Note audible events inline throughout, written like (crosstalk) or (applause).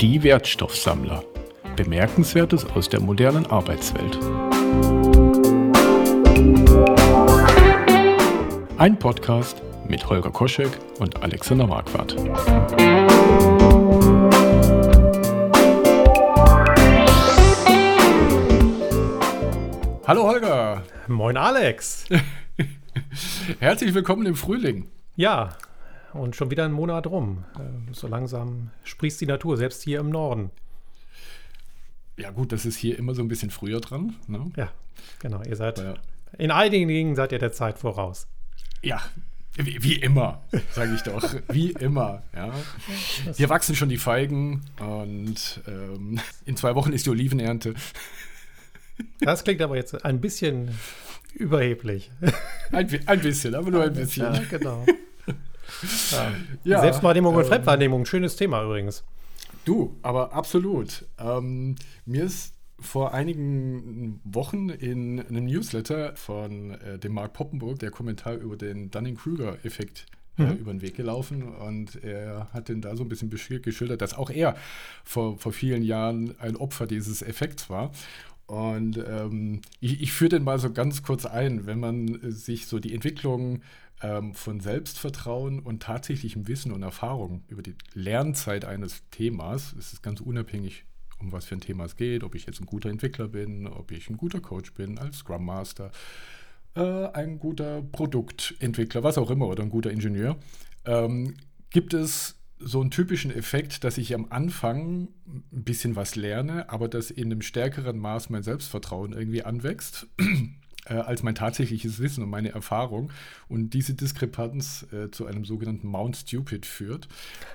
Die Wertstoffsammler. Bemerkenswertes aus der modernen Arbeitswelt. Ein Podcast mit Holger Koschek und Alexander Marquardt. Hallo Holger. Moin Alex. (laughs) Herzlich willkommen im Frühling. Ja, und schon wieder ein Monat rum. Äh, so langsam sprießt die Natur, selbst hier im Norden. Ja, gut, das ist hier immer so ein bisschen früher dran. Ne? Ja, genau. Ihr seid ja. in einigen Dingen seid ihr der Zeit voraus. Ja, wie, wie immer, sage ich doch. wie immer. Ja. Hier wachsen schon die Feigen und ähm, in zwei Wochen ist die Olivenernte. Das klingt aber jetzt ein bisschen überheblich. Ein, ein bisschen, aber nur ein bisschen. Ja, genau. (laughs) Ja. Selbstwahrnehmung ähm, und Fremdwahrnehmung, schönes Thema übrigens. Du, aber absolut. Ähm, mir ist vor einigen Wochen in einem Newsletter von äh, dem Mark Poppenburg der Kommentar über den Dunning-Kruger-Effekt äh, mhm. über den Weg gelaufen und er hat den da so ein bisschen geschildert, dass auch er vor, vor vielen Jahren ein Opfer dieses Effekts war. Und ähm, ich, ich führe den mal so ganz kurz ein, wenn man sich so die Entwicklung ähm, von Selbstvertrauen und tatsächlichem Wissen und Erfahrung über die Lernzeit eines Themas, es ist ganz unabhängig, um was für ein Thema es geht, ob ich jetzt ein guter Entwickler bin, ob ich ein guter Coach bin, als Scrum Master, äh, ein guter Produktentwickler, was auch immer, oder ein guter Ingenieur, ähm, gibt es so einen typischen Effekt, dass ich am Anfang ein bisschen was lerne, aber dass in einem stärkeren Maß mein Selbstvertrauen irgendwie anwächst äh, als mein tatsächliches Wissen und meine Erfahrung. Und diese Diskrepanz äh, zu einem sogenannten Mount Stupid führt,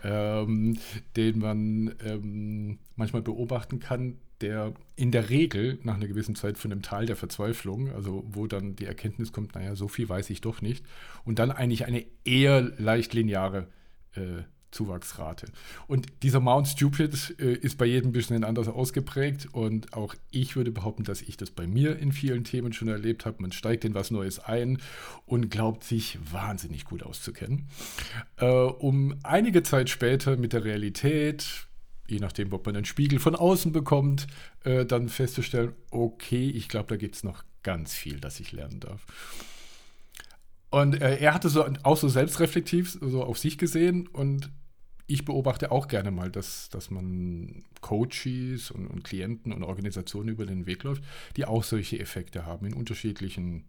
ähm, den man ähm, manchmal beobachten kann, der in der Regel nach einer gewissen Zeit von dem Tal der Verzweiflung, also wo dann die Erkenntnis kommt, naja, so viel weiß ich doch nicht, und dann eigentlich eine eher leicht lineare äh, Zuwachsrate. Und dieser Mount Stupid äh, ist bei jedem ein bisschen anders ausgeprägt und auch ich würde behaupten, dass ich das bei mir in vielen Themen schon erlebt habe. Man steigt in was Neues ein und glaubt sich wahnsinnig gut auszukennen. Äh, um einige Zeit später mit der Realität, je nachdem, ob man einen Spiegel von außen bekommt, äh, dann festzustellen, okay, ich glaube, da gibt es noch ganz viel, das ich lernen darf. Und äh, er hatte so auch so selbstreflektiv so auf sich gesehen und ich beobachte auch gerne mal, dass, dass man Coaches und, und Klienten und Organisationen über den Weg läuft, die auch solche Effekte haben in unterschiedlichen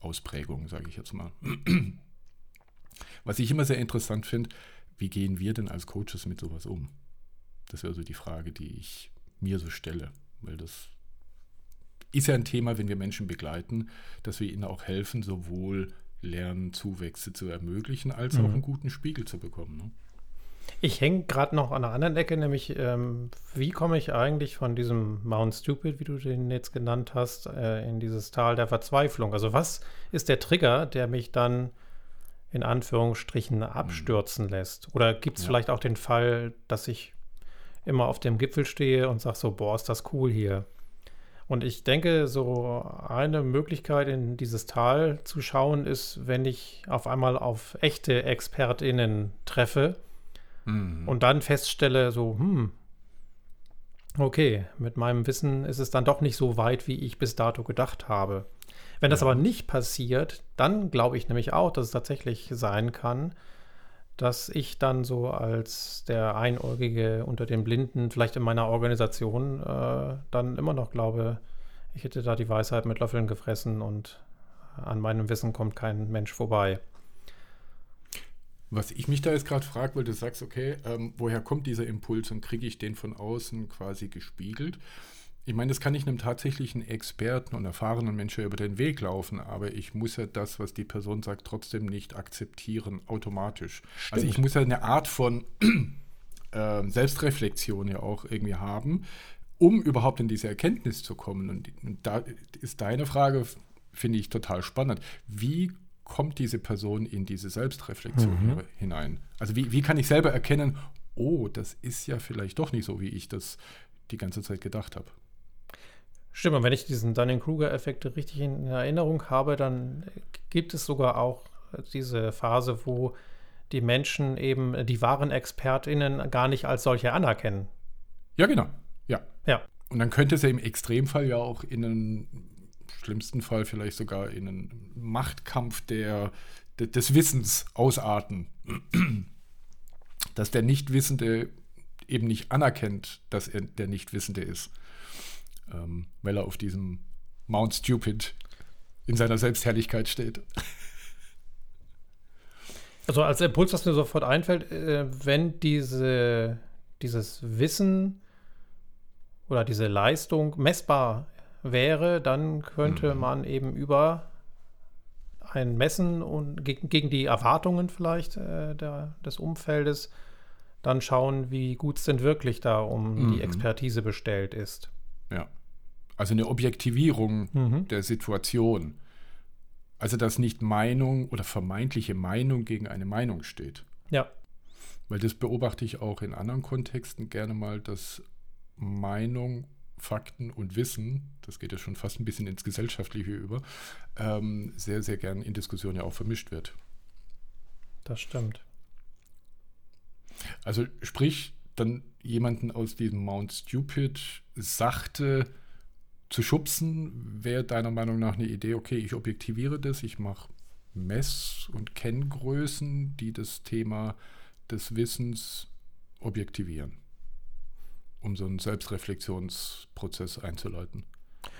Ausprägungen, sage ich jetzt mal. (clears throat) Was ich immer sehr interessant finde, wie gehen wir denn als Coaches mit sowas um? Das wäre so die Frage, die ich mir so stelle, weil das ist ja ein Thema, wenn wir Menschen begleiten, dass wir ihnen auch helfen, sowohl Lernzuwächse zu ermöglichen, als mhm. auch einen guten Spiegel zu bekommen. Ne? Ich hänge gerade noch an einer anderen Ecke, nämlich ähm, wie komme ich eigentlich von diesem Mount Stupid, wie du den jetzt genannt hast, äh, in dieses Tal der Verzweiflung? Also was ist der Trigger, der mich dann in Anführungsstrichen abstürzen mhm. lässt? Oder gibt es ja. vielleicht auch den Fall, dass ich immer auf dem Gipfel stehe und sage so, boah, ist das cool hier? Und ich denke, so eine Möglichkeit in dieses Tal zu schauen ist, wenn ich auf einmal auf echte ExpertInnen treffe mhm. und dann feststelle, so, hm, okay, mit meinem Wissen ist es dann doch nicht so weit, wie ich bis dato gedacht habe. Wenn das aber nicht passiert, dann glaube ich nämlich auch, dass es tatsächlich sein kann, dass ich dann so als der Einäugige unter den Blinden, vielleicht in meiner Organisation, äh, dann immer noch glaube, ich hätte da die Weisheit mit Löffeln gefressen und an meinem Wissen kommt kein Mensch vorbei. Was ich mich da jetzt gerade frage, weil du sagst, okay, ähm, woher kommt dieser Impuls und kriege ich den von außen quasi gespiegelt? Ich meine, das kann ich einem tatsächlichen Experten und erfahrenen Menschen über den Weg laufen, aber ich muss ja das, was die Person sagt, trotzdem nicht akzeptieren, automatisch. Stimmt. Also ich muss ja eine Art von (clears throat) äh, Selbstreflexion ja auch irgendwie haben, um überhaupt in diese Erkenntnis zu kommen. Und, und da ist deine Frage, finde ich, total spannend. Wie kommt diese Person in diese Selbstreflexion mhm. hinein? Also wie, wie kann ich selber erkennen, oh, das ist ja vielleicht doch nicht so, wie ich das die ganze Zeit gedacht habe? Stimmt, und wenn ich diesen Dunning-Kruger-Effekt richtig in Erinnerung habe, dann gibt es sogar auch diese Phase, wo die Menschen eben die wahren ExpertInnen gar nicht als solche anerkennen. Ja, genau. Ja. Ja. Und dann könnte es ja im Extremfall ja auch in einem schlimmsten Fall vielleicht sogar in einen Machtkampf der, de, des Wissens ausarten. Dass der Nichtwissende eben nicht anerkennt, dass er der Nichtwissende ist. Ähm, weil er auf diesem Mount Stupid in seiner Selbstherrlichkeit steht. Also als Impuls, was mir sofort einfällt, äh, wenn diese, dieses Wissen oder diese Leistung messbar wäre, dann könnte mhm. man eben über ein Messen und gegen, gegen die Erwartungen vielleicht äh, der, des Umfeldes dann schauen, wie gut es denn wirklich da um mhm. die Expertise bestellt ist. Ja. Also eine Objektivierung mhm. der Situation. Also dass nicht Meinung oder vermeintliche Meinung gegen eine Meinung steht. Ja. Weil das beobachte ich auch in anderen Kontexten gerne mal, dass Meinung Fakten und Wissen, das geht ja schon fast ein bisschen ins Gesellschaftliche über, ähm, sehr, sehr gern in Diskussionen ja auch vermischt wird. Das stimmt. Also sprich, dann jemanden aus diesem Mount Stupid sachte zu schubsen, wäre deiner Meinung nach eine Idee, okay, ich objektiviere das, ich mache Mess- und Kenngrößen, die das Thema des Wissens objektivieren um so einen Selbstreflexionsprozess einzuleiten.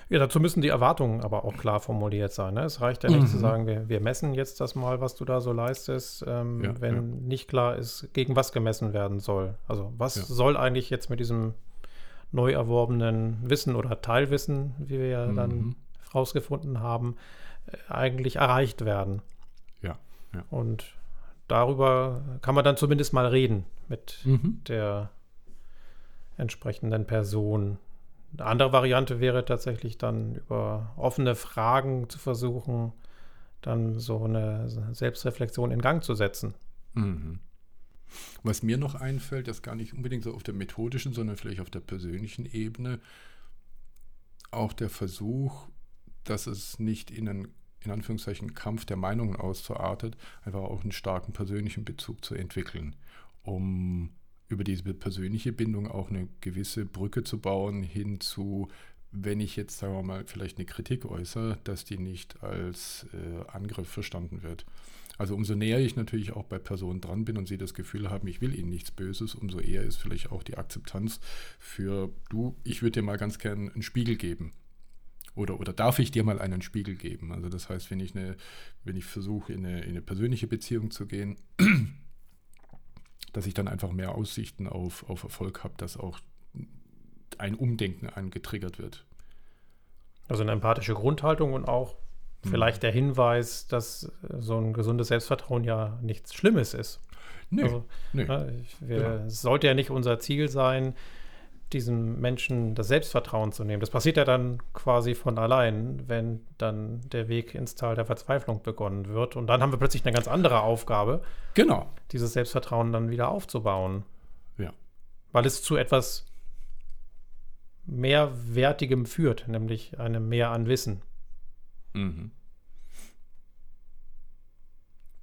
Ja, dazu müssen die Erwartungen aber auch klar formuliert sein. Ne? Es reicht ja nicht mhm. zu sagen, wir, wir, messen jetzt das mal, was du da so leistest, ähm, ja, wenn ja. nicht klar ist, gegen was gemessen werden soll. Also was ja. soll eigentlich jetzt mit diesem neu erworbenen Wissen oder Teilwissen, wie wir ja mhm. dann rausgefunden haben, äh, eigentlich erreicht werden. Ja, ja. Und darüber kann man dann zumindest mal reden mit mhm. der entsprechenden Person. Eine andere Variante wäre tatsächlich dann über offene Fragen zu versuchen, dann so eine Selbstreflexion in Gang zu setzen. Mhm. Was mir noch einfällt, das gar nicht unbedingt so auf der methodischen, sondern vielleicht auf der persönlichen Ebene, auch der Versuch, dass es nicht in einen in Anführungszeichen Kampf der Meinungen auszuartet, einfach auch einen starken persönlichen Bezug zu entwickeln, um über diese persönliche Bindung auch eine gewisse Brücke zu bauen hin zu, wenn ich jetzt, sagen wir mal, vielleicht eine Kritik äußere, dass die nicht als äh, Angriff verstanden wird. Also umso näher ich natürlich auch bei Personen dran bin und sie das Gefühl haben, ich will ihnen nichts Böses, umso eher ist vielleicht auch die Akzeptanz für du, ich würde dir mal ganz gern einen Spiegel geben. Oder, oder darf ich dir mal einen Spiegel geben? Also das heißt, wenn ich eine, wenn ich versuche, in eine, in eine persönliche Beziehung zu gehen, dass ich dann einfach mehr Aussichten auf, auf Erfolg habe, dass auch ein Umdenken angetriggert wird. Also eine empathische Grundhaltung und auch. Vielleicht der Hinweis, dass so ein gesundes Selbstvertrauen ja nichts Schlimmes ist. Nee, also, nee. Ne, wir, ja. sollte ja nicht unser Ziel sein, diesem Menschen das Selbstvertrauen zu nehmen. Das passiert ja dann quasi von allein, wenn dann der Weg ins Tal der Verzweiflung begonnen wird. Und dann haben wir plötzlich eine ganz andere Aufgabe. Genau. Dieses Selbstvertrauen dann wieder aufzubauen. Ja. Weil es zu etwas Mehrwertigem führt, nämlich einem Mehr an Wissen. Mhm.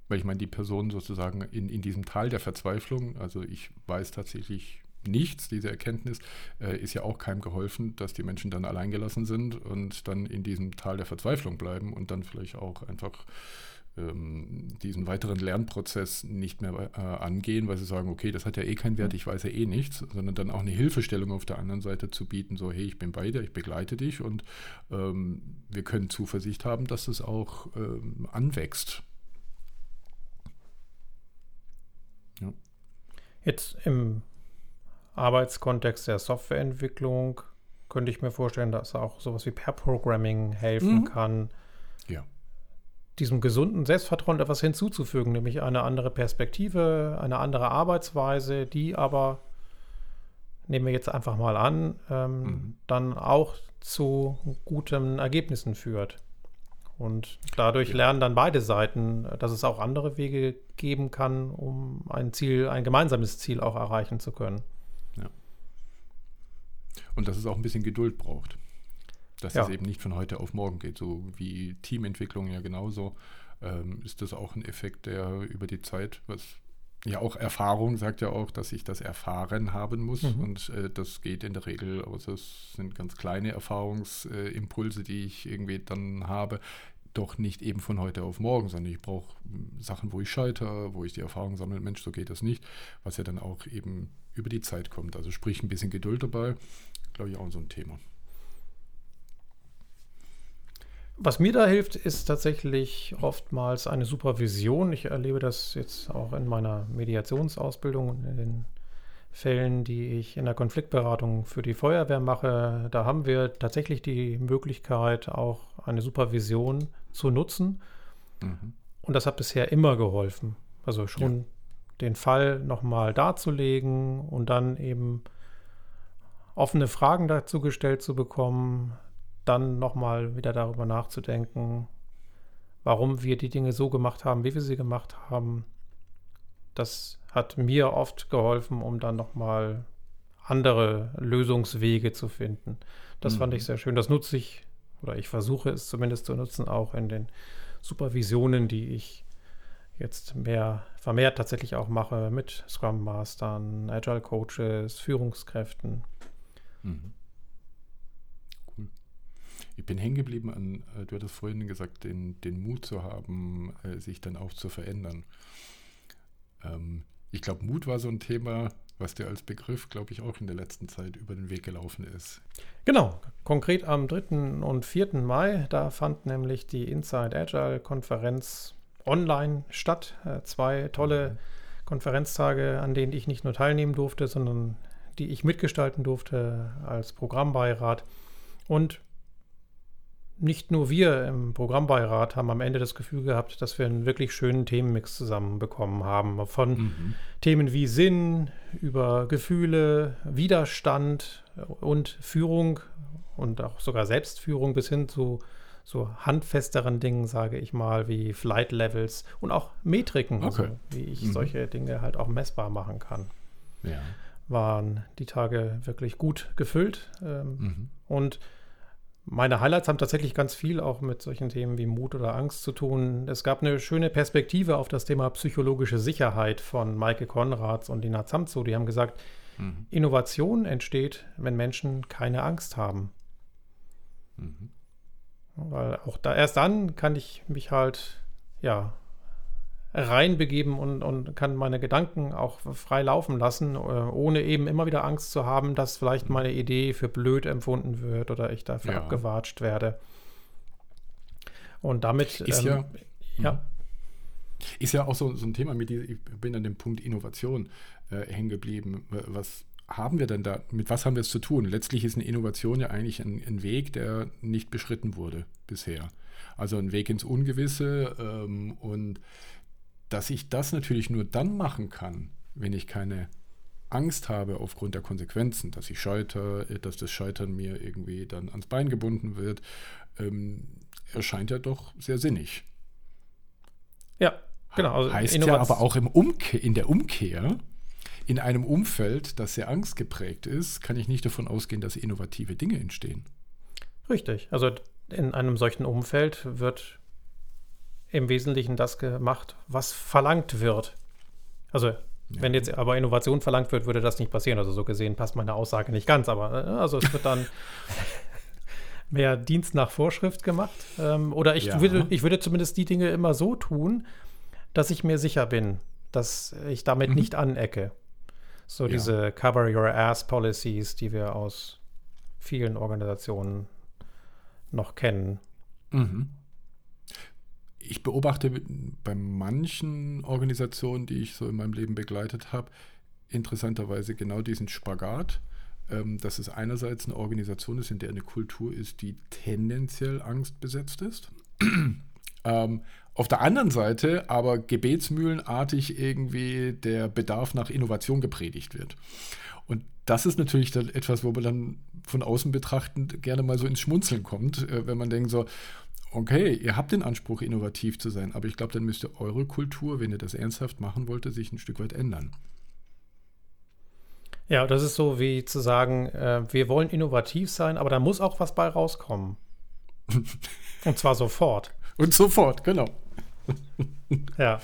Weil ich meine, die Person sozusagen in, in diesem Tal der Verzweiflung, also ich weiß tatsächlich nichts, diese Erkenntnis, äh, ist ja auch keinem geholfen, dass die Menschen dann alleingelassen sind und dann in diesem Tal der Verzweiflung bleiben und dann vielleicht auch einfach ähm, diesen weiteren Lernprozess nicht mehr äh, angehen, weil sie sagen, okay, das hat ja eh keinen Wert, ich weiß ja eh nichts, sondern dann auch eine Hilfestellung auf der anderen Seite zu bieten, so, hey, ich bin bei dir, ich begleite dich und ähm, wir können Zuversicht haben, dass es auch ähm, anwächst. Ja. Jetzt im Arbeitskontext der Softwareentwicklung könnte ich mir vorstellen, dass auch sowas wie Pair-Programming helfen mhm. kann. Ja. Diesem gesunden Selbstvertrauen etwas hinzuzufügen, nämlich eine andere Perspektive, eine andere Arbeitsweise, die aber, nehmen wir jetzt einfach mal an, ähm, mhm. dann auch zu guten Ergebnissen führt. Und dadurch ja. lernen dann beide Seiten, dass es auch andere Wege geben kann, um ein Ziel, ein gemeinsames Ziel auch erreichen zu können. Und dass es auch ein bisschen Geduld braucht. Dass ja. es eben nicht von heute auf morgen geht. So wie Teamentwicklung ja genauso, ähm, ist das auch ein Effekt, der über die Zeit, was ja auch Erfahrung sagt ja auch, dass ich das erfahren haben muss. Mhm. Und äh, das geht in der Regel, also es sind ganz kleine Erfahrungsimpulse, die ich irgendwie dann habe. Doch nicht eben von heute auf morgen, sondern ich brauche hm, Sachen, wo ich scheitere, wo ich die Erfahrung sammle. Mensch, so geht das nicht. Was ja dann auch eben über die Zeit kommt. Also sprich ein bisschen Geduld dabei, glaube ich auch so ein Thema. Was mir da hilft, ist tatsächlich oftmals eine Supervision. Ich erlebe das jetzt auch in meiner Mediationsausbildung und in den Fällen, die ich in der Konfliktberatung für die Feuerwehr mache. Da haben wir tatsächlich die Möglichkeit, auch eine Supervision zu nutzen. Mhm. Und das hat bisher immer geholfen. Also schon ja. den Fall nochmal darzulegen und dann eben offene Fragen dazu gestellt zu bekommen, dann nochmal wieder darüber nachzudenken, warum wir die Dinge so gemacht haben, wie wir sie gemacht haben. Das hat mir oft geholfen, um dann nochmal andere Lösungswege zu finden. Das mhm. fand ich sehr schön. Das nutze ich, oder ich versuche es zumindest zu nutzen, auch in den Supervisionen, die ich jetzt mehr vermehrt tatsächlich auch mache mit Scrum Mastern, Agile Coaches, Führungskräften. Mhm. Ich bin hängen geblieben an, äh, du hattest vorhin gesagt, den, den Mut zu haben, äh, sich dann auch zu verändern. Ähm, ich glaube, Mut war so ein Thema, was dir als Begriff, glaube ich, auch in der letzten Zeit über den Weg gelaufen ist. Genau, konkret am 3. und 4. Mai, da fand nämlich die Inside Agile Konferenz online statt. Äh, zwei tolle mhm. Konferenztage, an denen ich nicht nur teilnehmen durfte, sondern die ich mitgestalten durfte als Programmbeirat. Und nicht nur wir im Programmbeirat haben am Ende das Gefühl gehabt, dass wir einen wirklich schönen Themenmix zusammenbekommen haben. Von mhm. Themen wie Sinn, über Gefühle, Widerstand und Führung und auch sogar Selbstführung bis hin zu so handfesteren Dingen, sage ich mal, wie Flight Levels und auch Metriken, okay. also wie ich mhm. solche Dinge halt auch messbar machen kann. Ja. Waren die Tage wirklich gut gefüllt. Ähm, mhm. Und meine Highlights haben tatsächlich ganz viel auch mit solchen Themen wie Mut oder Angst zu tun. Es gab eine schöne Perspektive auf das Thema psychologische Sicherheit von Maike Konrads und Dina Zamzo. Die haben gesagt, mhm. Innovation entsteht, wenn Menschen keine Angst haben. Mhm. Weil auch da erst dann kann ich mich halt ja reinbegeben und, und kann meine Gedanken auch frei laufen lassen, äh, ohne eben immer wieder Angst zu haben, dass vielleicht meine Idee für blöd empfunden wird oder ich dafür ja. abgewatscht werde. Und damit ist ähm, ja, ja. Mhm. Ist ja auch so, so ein Thema, mit die, ich bin an dem Punkt Innovation äh, hängen geblieben. Was haben wir denn da, mit was haben wir es zu tun? Letztlich ist eine Innovation ja eigentlich ein, ein Weg, der nicht beschritten wurde bisher. Also ein Weg ins Ungewisse ähm, und dass ich das natürlich nur dann machen kann, wenn ich keine Angst habe aufgrund der Konsequenzen, dass ich scheitere, dass das Scheitern mir irgendwie dann ans Bein gebunden wird, ähm, erscheint ja doch sehr sinnig. Ja, genau. Also heißt Innovation. ja aber auch im Umke in der Umkehr, in einem Umfeld, das sehr angstgeprägt ist, kann ich nicht davon ausgehen, dass innovative Dinge entstehen. Richtig. Also in einem solchen Umfeld wird im Wesentlichen das gemacht, was verlangt wird. Also, wenn jetzt aber Innovation verlangt wird, würde das nicht passieren. Also, so gesehen passt meine Aussage nicht ganz, aber äh, also es wird dann (laughs) mehr Dienst nach Vorschrift gemacht. Ähm, oder ich, ja. würde, ich würde zumindest die Dinge immer so tun, dass ich mir sicher bin, dass ich damit mhm. nicht anecke. So ja. diese Cover Your Ass Policies, die wir aus vielen Organisationen noch kennen. Mhm ich beobachte bei manchen Organisationen, die ich so in meinem Leben begleitet habe, interessanterweise genau diesen Spagat, ähm, dass es einerseits eine Organisation ist, in der eine Kultur ist, die tendenziell angstbesetzt ist. (clears throat) auf der anderen Seite aber gebetsmühlenartig irgendwie der Bedarf nach Innovation gepredigt wird. Und das ist natürlich dann etwas, wo man dann von außen betrachtend gerne mal so ins Schmunzeln kommt, äh, wenn man denkt so, okay, ihr habt den Anspruch, innovativ zu sein, aber ich glaube, dann müsste eure Kultur, wenn ihr das ernsthaft machen wollt, sich ein Stück weit ändern. Ja, das ist so wie zu sagen, äh, wir wollen innovativ sein, aber da muss auch was bei rauskommen. (laughs) Und zwar sofort. Und sofort, genau. (laughs) ja.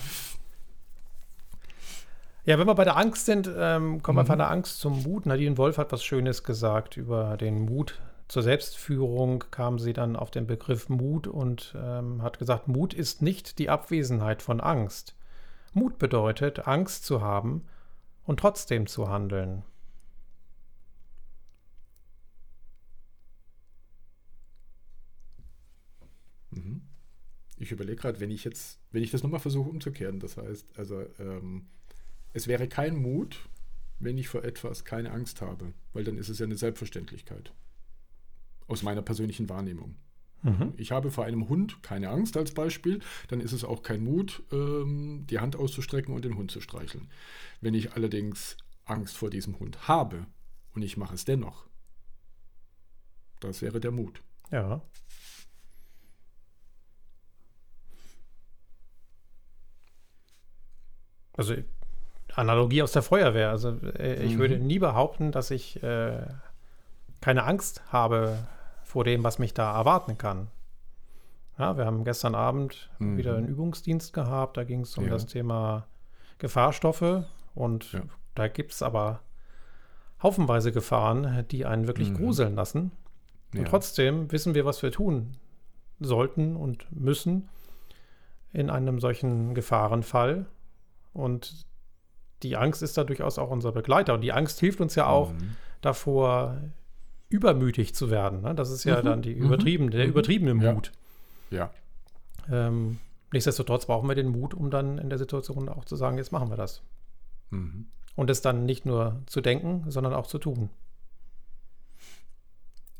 Ja, wenn wir bei der Angst sind, ähm, kommen wir mhm. von der Angst zum Mut. Nadine Wolf hat was Schönes gesagt über den Mut zur Selbstführung kam sie dann auf den Begriff Mut und ähm, hat gesagt, Mut ist nicht die Abwesenheit von Angst. Mut bedeutet, Angst zu haben und trotzdem zu handeln. Mhm. Ich überlege gerade, wenn ich jetzt, wenn ich das nochmal versuche umzukehren, das heißt, also ähm, es wäre kein Mut, wenn ich vor etwas keine Angst habe, weil dann ist es ja eine Selbstverständlichkeit. Aus meiner persönlichen Wahrnehmung. Mhm. Ich habe vor einem Hund keine Angst als Beispiel, dann ist es auch kein Mut, ähm, die Hand auszustrecken und den Hund zu streicheln. Wenn ich allerdings Angst vor diesem Hund habe und ich mache es dennoch, das wäre der Mut. Ja. Also Analogie aus der Feuerwehr. Also äh, ich mhm. würde nie behaupten, dass ich äh, keine Angst habe vor dem, was mich da erwarten kann. Ja, wir haben gestern Abend mhm. wieder einen Übungsdienst gehabt. Da ging es um ja. das Thema Gefahrstoffe. Und ja. da gibt es aber haufenweise Gefahren, die einen wirklich mhm. gruseln lassen. Und trotzdem wissen wir, was wir tun sollten und müssen in einem solchen Gefahrenfall. Und die Angst ist da durchaus auch unser Begleiter. Und die Angst hilft uns ja auch mhm. davor, übermütig zu werden. Ne? Das ist ja mhm. dann die mhm. übertriebene, der mhm. übertriebene Mut. Ja. ja. Ähm, nichtsdestotrotz brauchen wir den Mut, um dann in der Situation auch zu sagen, jetzt machen wir das. Mhm. Und es dann nicht nur zu denken, sondern auch zu tun.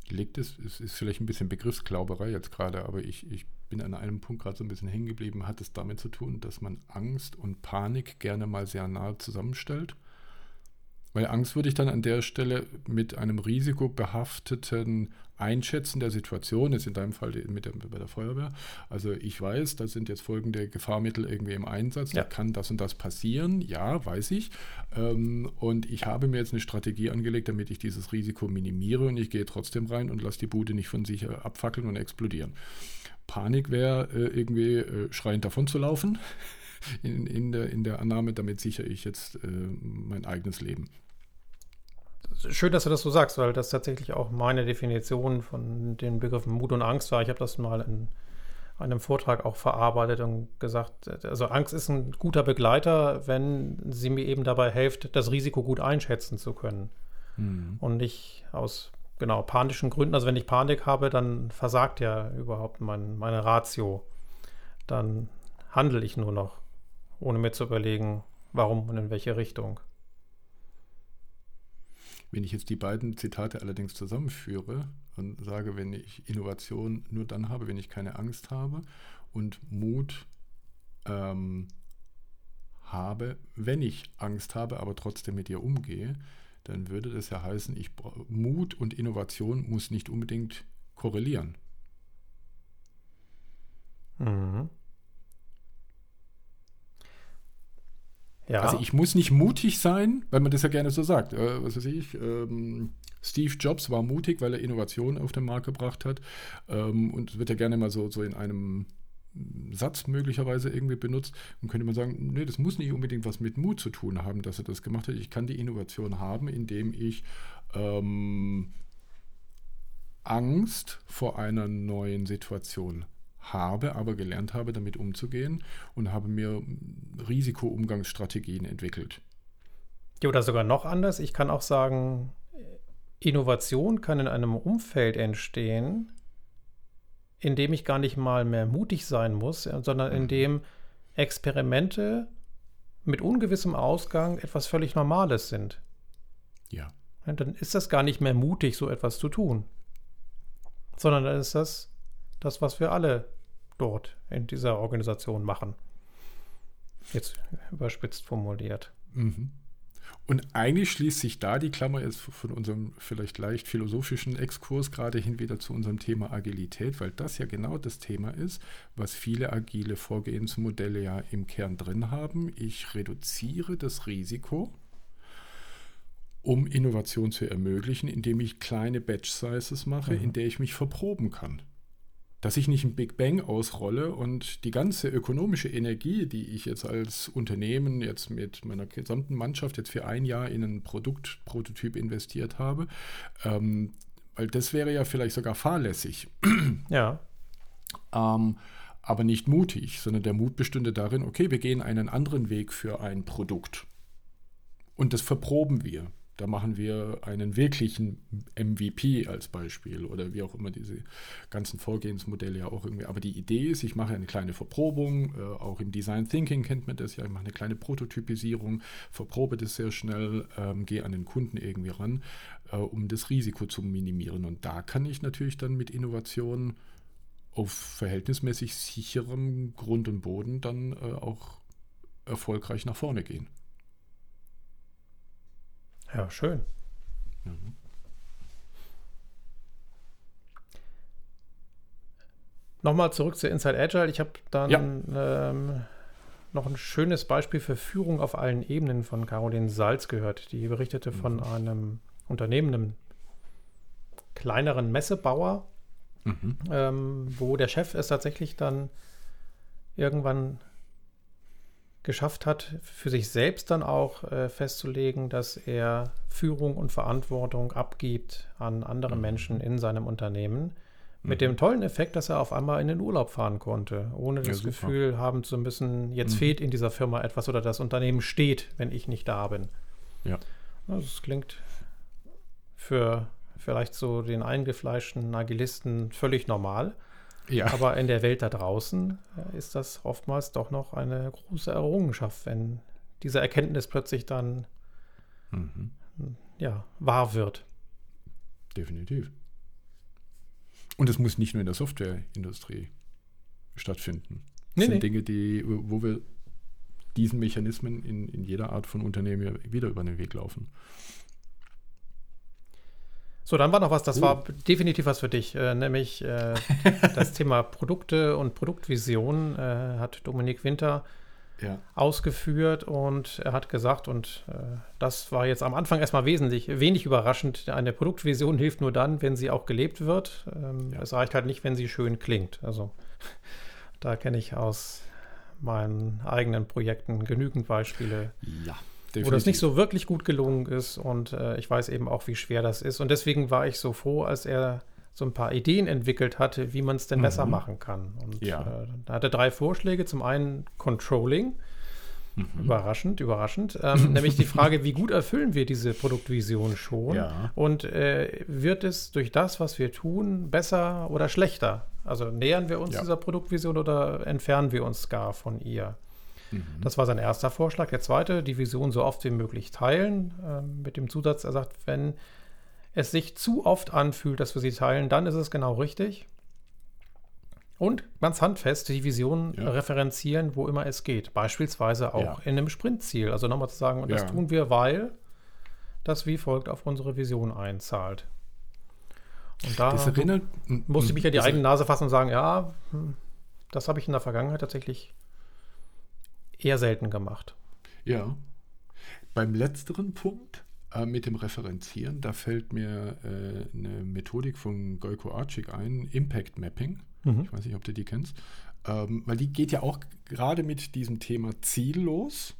Liegt es, es ist vielleicht ein bisschen Begriffsklauberei jetzt gerade, aber ich, ich bin an einem Punkt gerade so ein bisschen hängen geblieben. Hat es damit zu tun, dass man Angst und Panik gerne mal sehr nahe zusammenstellt? Weil Angst würde ich dann an der Stelle mit einem risikobehafteten Einschätzen der Situation, jetzt in deinem Fall mit der, bei der Feuerwehr, also ich weiß, da sind jetzt folgende Gefahrmittel irgendwie im Einsatz, ja. da kann das und das passieren, ja, weiß ich. Ähm, und ich habe mir jetzt eine Strategie angelegt, damit ich dieses Risiko minimiere und ich gehe trotzdem rein und lasse die Bude nicht von sich abfackeln und explodieren. Panik wäre äh, irgendwie äh, schreiend davon zu laufen. (laughs) In, in, der, in der Annahme, damit sichere ich jetzt äh, mein eigenes Leben schön, dass du das so sagst, weil das tatsächlich auch meine Definition von den Begriffen Mut und Angst war. Ich habe das mal in einem Vortrag auch verarbeitet und gesagt, also Angst ist ein guter Begleiter, wenn sie mir eben dabei hilft, das Risiko gut einschätzen zu können. Mhm. Und nicht aus genau panischen Gründen. Also wenn ich Panik habe, dann versagt ja überhaupt mein, meine Ratio. Dann handle ich nur noch, ohne mir zu überlegen, warum und in welche Richtung. Wenn ich jetzt die beiden Zitate allerdings zusammenführe und sage, wenn ich Innovation nur dann habe, wenn ich keine Angst habe und Mut ähm, habe, wenn ich Angst habe, aber trotzdem mit ihr umgehe, dann würde das ja heißen, ich, Mut und Innovation muss nicht unbedingt korrelieren. Mhm. Ja. Also ich muss nicht mutig sein, weil man das ja gerne so sagt. Äh, was weiß ich, ähm, Steve Jobs war mutig, weil er Innovationen auf den Markt gebracht hat. Ähm, und wird ja gerne mal so, so in einem Satz möglicherweise irgendwie benutzt. Dann könnte man sagen, nee, das muss nicht unbedingt was mit Mut zu tun haben, dass er das gemacht hat. Ich kann die Innovation haben, indem ich ähm, Angst vor einer neuen Situation habe, aber gelernt habe, damit umzugehen und habe mir Risikoumgangsstrategien entwickelt. Oder sogar noch anders. Ich kann auch sagen, Innovation kann in einem Umfeld entstehen, in dem ich gar nicht mal mehr mutig sein muss, sondern in mhm. dem Experimente mit ungewissem Ausgang etwas völlig Normales sind. Ja. Und dann ist das gar nicht mehr mutig, so etwas zu tun, sondern dann ist das das, was wir alle dort in dieser Organisation machen. Jetzt überspitzt formuliert. Mhm. Und eigentlich schließt sich da die Klammer jetzt von unserem vielleicht leicht philosophischen Exkurs gerade hin wieder zu unserem Thema Agilität, weil das ja genau das Thema ist, was viele agile Vorgehensmodelle ja im Kern drin haben. Ich reduziere das Risiko, um Innovation zu ermöglichen, indem ich kleine Batch Sizes mache, mhm. in der ich mich verproben kann. Dass ich nicht ein Big Bang ausrolle und die ganze ökonomische Energie, die ich jetzt als Unternehmen jetzt mit meiner gesamten Mannschaft jetzt für ein Jahr in einen Produktprototyp investiert habe, ähm, weil das wäre ja vielleicht sogar fahrlässig. Ja. ähm, aber nicht mutig, sondern der Mut bestünde darin, okay, wir gehen einen anderen Weg für ein Produkt. Und das verproben wir. Da machen wir einen wirklichen MVP als Beispiel oder wie auch immer diese ganzen Vorgehensmodelle ja auch irgendwie. Aber die Idee ist, ich mache eine kleine Verprobung, äh, auch im Design Thinking kennt man das ja, ich mache eine kleine Prototypisierung, verprobe das sehr schnell, ähm, gehe an den Kunden irgendwie ran, äh, um das Risiko zu minimieren. Und da kann ich natürlich dann mit Innovation auf verhältnismäßig sicherem Grund und Boden dann äh, auch erfolgreich nach vorne gehen. Ja, schön. Mhm. Nochmal zurück zu Inside Agile. Ich habe dann ja. ähm, noch ein schönes Beispiel für Führung auf allen Ebenen von Caroline Salz gehört. Die berichtete mhm. von einem Unternehmen, einem kleineren Messebauer, mhm. ähm, wo der Chef es tatsächlich dann irgendwann geschafft hat, für sich selbst dann auch äh, festzulegen, dass er Führung und Verantwortung abgibt an andere mhm. Menschen in seinem Unternehmen. Mit mhm. dem tollen Effekt, dass er auf einmal in den Urlaub fahren konnte, ohne ja, das super. Gefühl haben zu müssen, jetzt mhm. fehlt in dieser Firma etwas oder das Unternehmen steht, wenn ich nicht da bin. Ja. Das klingt für vielleicht so den eingefleischten Agilisten völlig normal. Ja. Aber in der Welt da draußen äh, ist das oftmals doch noch eine große Errungenschaft, wenn diese Erkenntnis plötzlich dann mhm. ja, wahr wird. Definitiv. Und es muss nicht nur in der Softwareindustrie stattfinden. Das nee, sind nee. Dinge, die, wo wir diesen Mechanismen in, in jeder Art von Unternehmen wieder über den Weg laufen. So, dann war noch was, das oh. war definitiv was für dich, äh, nämlich äh, (laughs) das Thema Produkte und Produktvision äh, hat Dominik Winter ja. ausgeführt und er hat gesagt, und äh, das war jetzt am Anfang erstmal wesentlich, wenig überraschend, eine Produktvision hilft nur dann, wenn sie auch gelebt wird. Ähm, ja. Es reicht halt nicht, wenn sie schön klingt. Also da kenne ich aus meinen eigenen Projekten genügend Beispiele. Ja Definitiv. wo das nicht so wirklich gut gelungen ist. Und äh, ich weiß eben auch, wie schwer das ist. Und deswegen war ich so froh, als er so ein paar Ideen entwickelt hatte, wie man es denn mhm. besser machen kann. Und ja. äh, da hatte drei Vorschläge. Zum einen Controlling. Mhm. Überraschend, überraschend. Ähm, (laughs) nämlich die Frage, wie gut erfüllen wir diese Produktvision schon? Ja. Und äh, wird es durch das, was wir tun, besser oder schlechter? Also nähern wir uns ja. dieser Produktvision oder entfernen wir uns gar von ihr? Mhm. Das war sein erster Vorschlag. Der zweite, die Vision so oft wie möglich teilen, äh, mit dem Zusatz, er sagt, wenn es sich zu oft anfühlt, dass wir sie teilen, dann ist es genau richtig. Und ganz handfest die Vision ja. referenzieren, wo immer es geht. Beispielsweise auch ja. in einem Sprintziel. Also nochmal zu sagen, und das tun wir, weil das wie folgt auf unsere Vision einzahlt. Und da erinnert, musste ich mich ja die eigene Nase fassen und sagen, ja, hm, das habe ich in der Vergangenheit tatsächlich eher selten gemacht. Ja. Beim letzteren Punkt äh, mit dem Referenzieren, da fällt mir äh, eine Methodik von Goiko Archik ein, Impact Mapping. Mhm. Ich weiß nicht, ob du die kennst. Ähm, weil die geht ja auch gerade mit diesem Thema Ziel los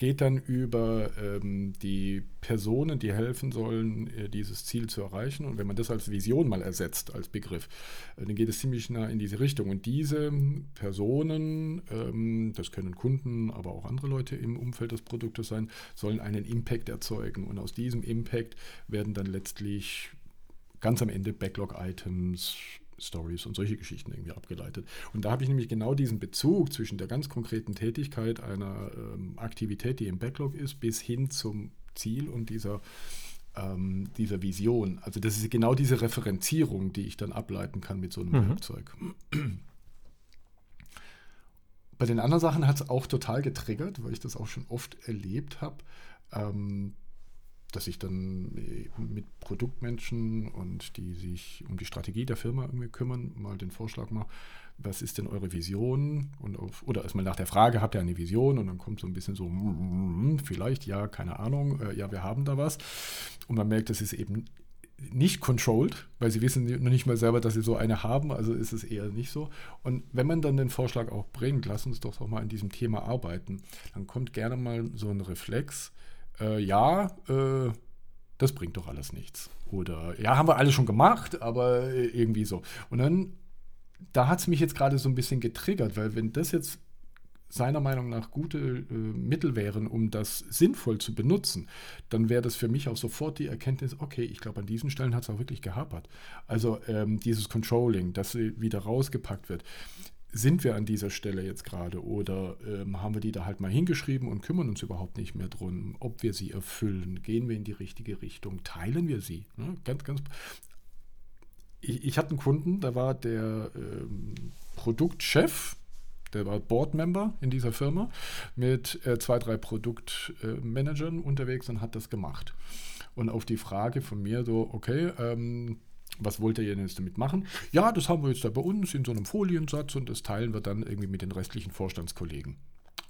geht dann über ähm, die Personen, die helfen sollen, äh, dieses Ziel zu erreichen. Und wenn man das als Vision mal ersetzt, als Begriff, äh, dann geht es ziemlich nah in diese Richtung. Und diese Personen, ähm, das können Kunden, aber auch andere Leute im Umfeld des Produktes sein, sollen einen Impact erzeugen. Und aus diesem Impact werden dann letztlich ganz am Ende Backlog-Items, Stories und solche Geschichten irgendwie abgeleitet. Und da habe ich nämlich genau diesen Bezug zwischen der ganz konkreten Tätigkeit einer ähm, Aktivität, die im Backlog ist, bis hin zum Ziel und dieser, ähm, dieser Vision. Also das ist genau diese Referenzierung, die ich dann ableiten kann mit so einem mhm. Werkzeug. Bei den anderen Sachen hat es auch total getriggert, weil ich das auch schon oft erlebt habe. Ähm, dass ich dann äh, mit Produktmenschen und die sich um die Strategie der Firma irgendwie kümmern, mal den Vorschlag mache, was ist denn eure Vision? Und auf, oder erstmal nach der Frage, habt ihr eine Vision? Und dann kommt so ein bisschen so, mm, vielleicht, ja, keine Ahnung, äh, ja, wir haben da was. Und man merkt, das ist eben nicht controlled, weil sie wissen noch nicht mal selber, dass sie so eine haben, also ist es eher nicht so. Und wenn man dann den Vorschlag auch bringt, lass uns doch, doch mal an diesem Thema arbeiten, dann kommt gerne mal so ein Reflex, äh, ja, äh, das bringt doch alles nichts. Oder ja, haben wir alles schon gemacht, aber äh, irgendwie so. Und dann, da hat es mich jetzt gerade so ein bisschen getriggert, weil wenn das jetzt seiner Meinung nach gute äh, Mittel wären, um das sinnvoll zu benutzen, dann wäre das für mich auch sofort die Erkenntnis, okay, ich glaube, an diesen Stellen hat es auch wirklich gehapert. Also ähm, dieses Controlling, dass wieder rausgepackt wird. Sind wir an dieser Stelle jetzt gerade oder ähm, haben wir die da halt mal hingeschrieben und kümmern uns überhaupt nicht mehr drum, ob wir sie erfüllen? Gehen wir in die richtige Richtung? Teilen wir sie? Ne? Ganz, ganz. Ich, ich, hatte einen Kunden, da war der ähm, Produktchef der war Boardmember in dieser Firma mit äh, zwei, drei Produktmanagern äh, unterwegs und hat das gemacht. Und auf die Frage von mir so, okay, ähm, was wollt ihr denn jetzt damit machen? Ja, das haben wir jetzt da bei uns in so einem Foliensatz und das teilen wir dann irgendwie mit den restlichen Vorstandskollegen.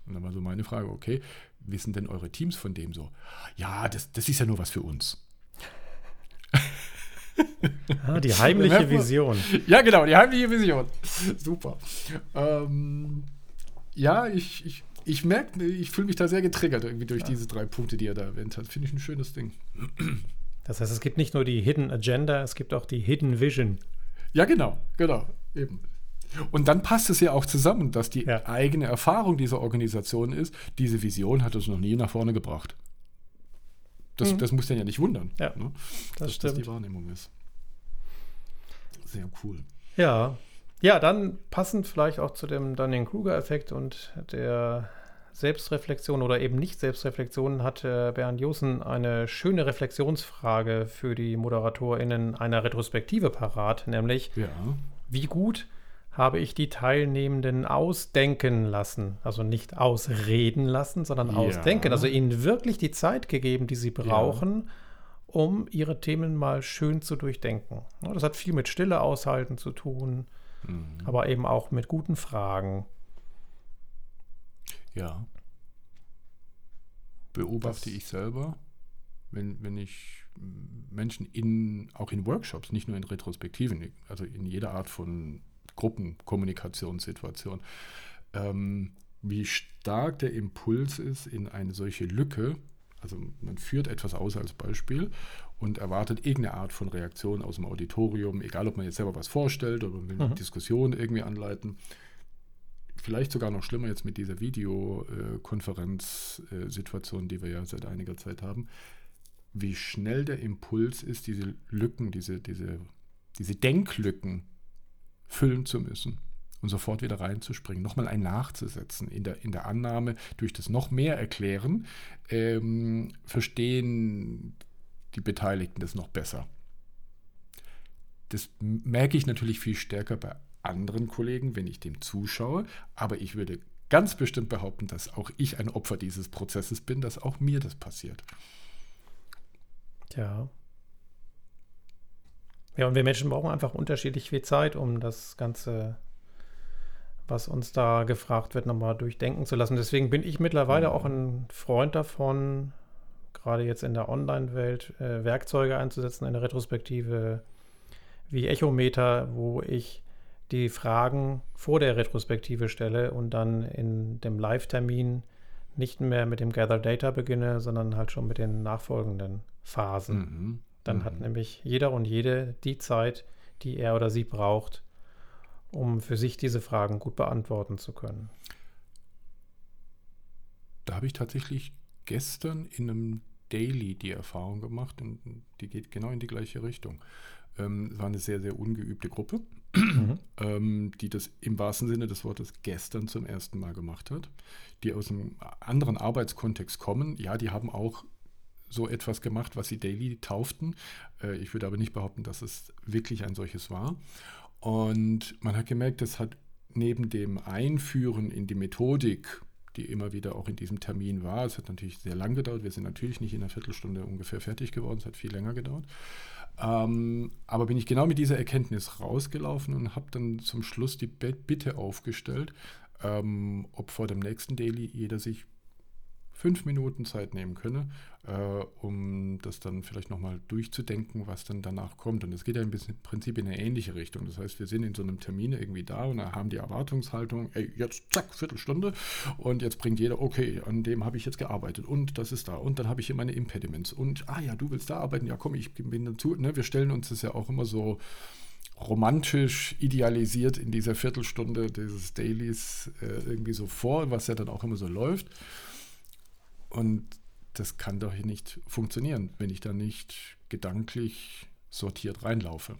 Und dann war so meine Frage, okay, wissen denn eure Teams von dem so? Ja, das, das ist ja nur was für uns. (laughs) Ah, die heimliche Vision. Ja, genau, die heimliche Vision. Super. Ähm, ja, ich, ich, ich merke, ich fühle mich da sehr getriggert irgendwie durch ja. diese drei Punkte, die er da erwähnt hat. Finde ich ein schönes Ding. Das heißt, es gibt nicht nur die Hidden Agenda, es gibt auch die Hidden Vision. Ja, genau, genau, eben. Und dann passt es ja auch zusammen, dass die ja. eigene Erfahrung dieser Organisation ist, diese Vision hat uns noch nie nach vorne gebracht. Das, mhm. das muss dann ja nicht wundern, ja, ne? das dass stimmt. das die Wahrnehmung ist. Sehr cool. Ja. Ja, dann passend vielleicht auch zu dem Dunning-Kruger-Effekt und der Selbstreflexion oder eben nicht Selbstreflexion hat äh, Bernd Josen eine schöne Reflexionsfrage für die ModeratorInnen einer Retrospektive parat, nämlich ja. wie gut habe ich die Teilnehmenden ausdenken lassen. Also nicht ausreden lassen, sondern ja. ausdenken. Also ihnen wirklich die Zeit gegeben, die sie brauchen, ja. um ihre Themen mal schön zu durchdenken. Das hat viel mit Stille aushalten zu tun, mhm. aber eben auch mit guten Fragen. Ja. Beobachte das, ich selber, wenn, wenn ich Menschen in, auch in Workshops, nicht nur in Retrospektiven, also in jeder Art von Gruppenkommunikationssituation. Ähm, wie stark der Impuls ist in eine solche Lücke, also man führt etwas aus als Beispiel und erwartet irgendeine Art von Reaktion aus dem Auditorium, egal ob man jetzt selber was vorstellt oder man will eine mhm. Diskussion irgendwie anleiten. Vielleicht sogar noch schlimmer jetzt mit dieser Videokonferenzsituation, die wir ja seit einiger Zeit haben, wie schnell der Impuls ist, diese Lücken, diese, diese, diese Denklücken füllen zu müssen und sofort wieder reinzuspringen, nochmal ein nachzusetzen in der, in der Annahme, durch das noch mehr erklären, ähm, verstehen die Beteiligten das noch besser. Das merke ich natürlich viel stärker bei anderen Kollegen, wenn ich dem zuschaue, aber ich würde ganz bestimmt behaupten, dass auch ich ein Opfer dieses Prozesses bin, dass auch mir das passiert. Ja, ja, und wir Menschen brauchen einfach unterschiedlich viel Zeit, um das Ganze, was uns da gefragt wird, nochmal durchdenken zu lassen. Deswegen bin ich mittlerweile mhm. auch ein Freund davon, gerade jetzt in der Online-Welt, äh, Werkzeuge einzusetzen, eine Retrospektive wie Echometer, wo ich die Fragen vor der Retrospektive stelle und dann in dem Live-Termin nicht mehr mit dem Gather Data beginne, sondern halt schon mit den nachfolgenden Phasen. Mhm. Dann mhm. hat nämlich jeder und jede die Zeit, die er oder sie braucht, um für sich diese Fragen gut beantworten zu können. Da habe ich tatsächlich gestern in einem Daily die Erfahrung gemacht und die geht genau in die gleiche Richtung. Ähm, es war eine sehr, sehr ungeübte Gruppe, mhm. (clears throat) ähm, die das im wahrsten Sinne des Wortes gestern zum ersten Mal gemacht hat, die aus einem anderen Arbeitskontext kommen. Ja, die haben auch so etwas gemacht, was sie Daily tauften. Äh, ich würde aber nicht behaupten, dass es wirklich ein solches war. Und man hat gemerkt, das hat neben dem Einführen in die Methodik, die immer wieder auch in diesem Termin war, es hat natürlich sehr lang gedauert. Wir sind natürlich nicht in einer Viertelstunde ungefähr fertig geworden, es hat viel länger gedauert. Ähm, aber bin ich genau mit dieser Erkenntnis rausgelaufen und habe dann zum Schluss die Bitte aufgestellt, ähm, ob vor dem nächsten Daily jeder sich fünf Minuten Zeit nehmen könne, äh, um das dann vielleicht nochmal durchzudenken, was dann danach kommt. Und es geht ja im Prinzip in eine ähnliche Richtung. Das heißt, wir sind in so einem Termin irgendwie da und haben die Erwartungshaltung, ey, jetzt zack, Viertelstunde und jetzt bringt jeder, okay, an dem habe ich jetzt gearbeitet und das ist da und dann habe ich hier meine Impediments und, ah ja, du willst da arbeiten, ja komm, ich bin dazu. Ne? Wir stellen uns das ja auch immer so romantisch idealisiert in dieser Viertelstunde dieses Dailies äh, irgendwie so vor, was ja dann auch immer so läuft. Und das kann doch hier nicht funktionieren, wenn ich da nicht gedanklich sortiert reinlaufe.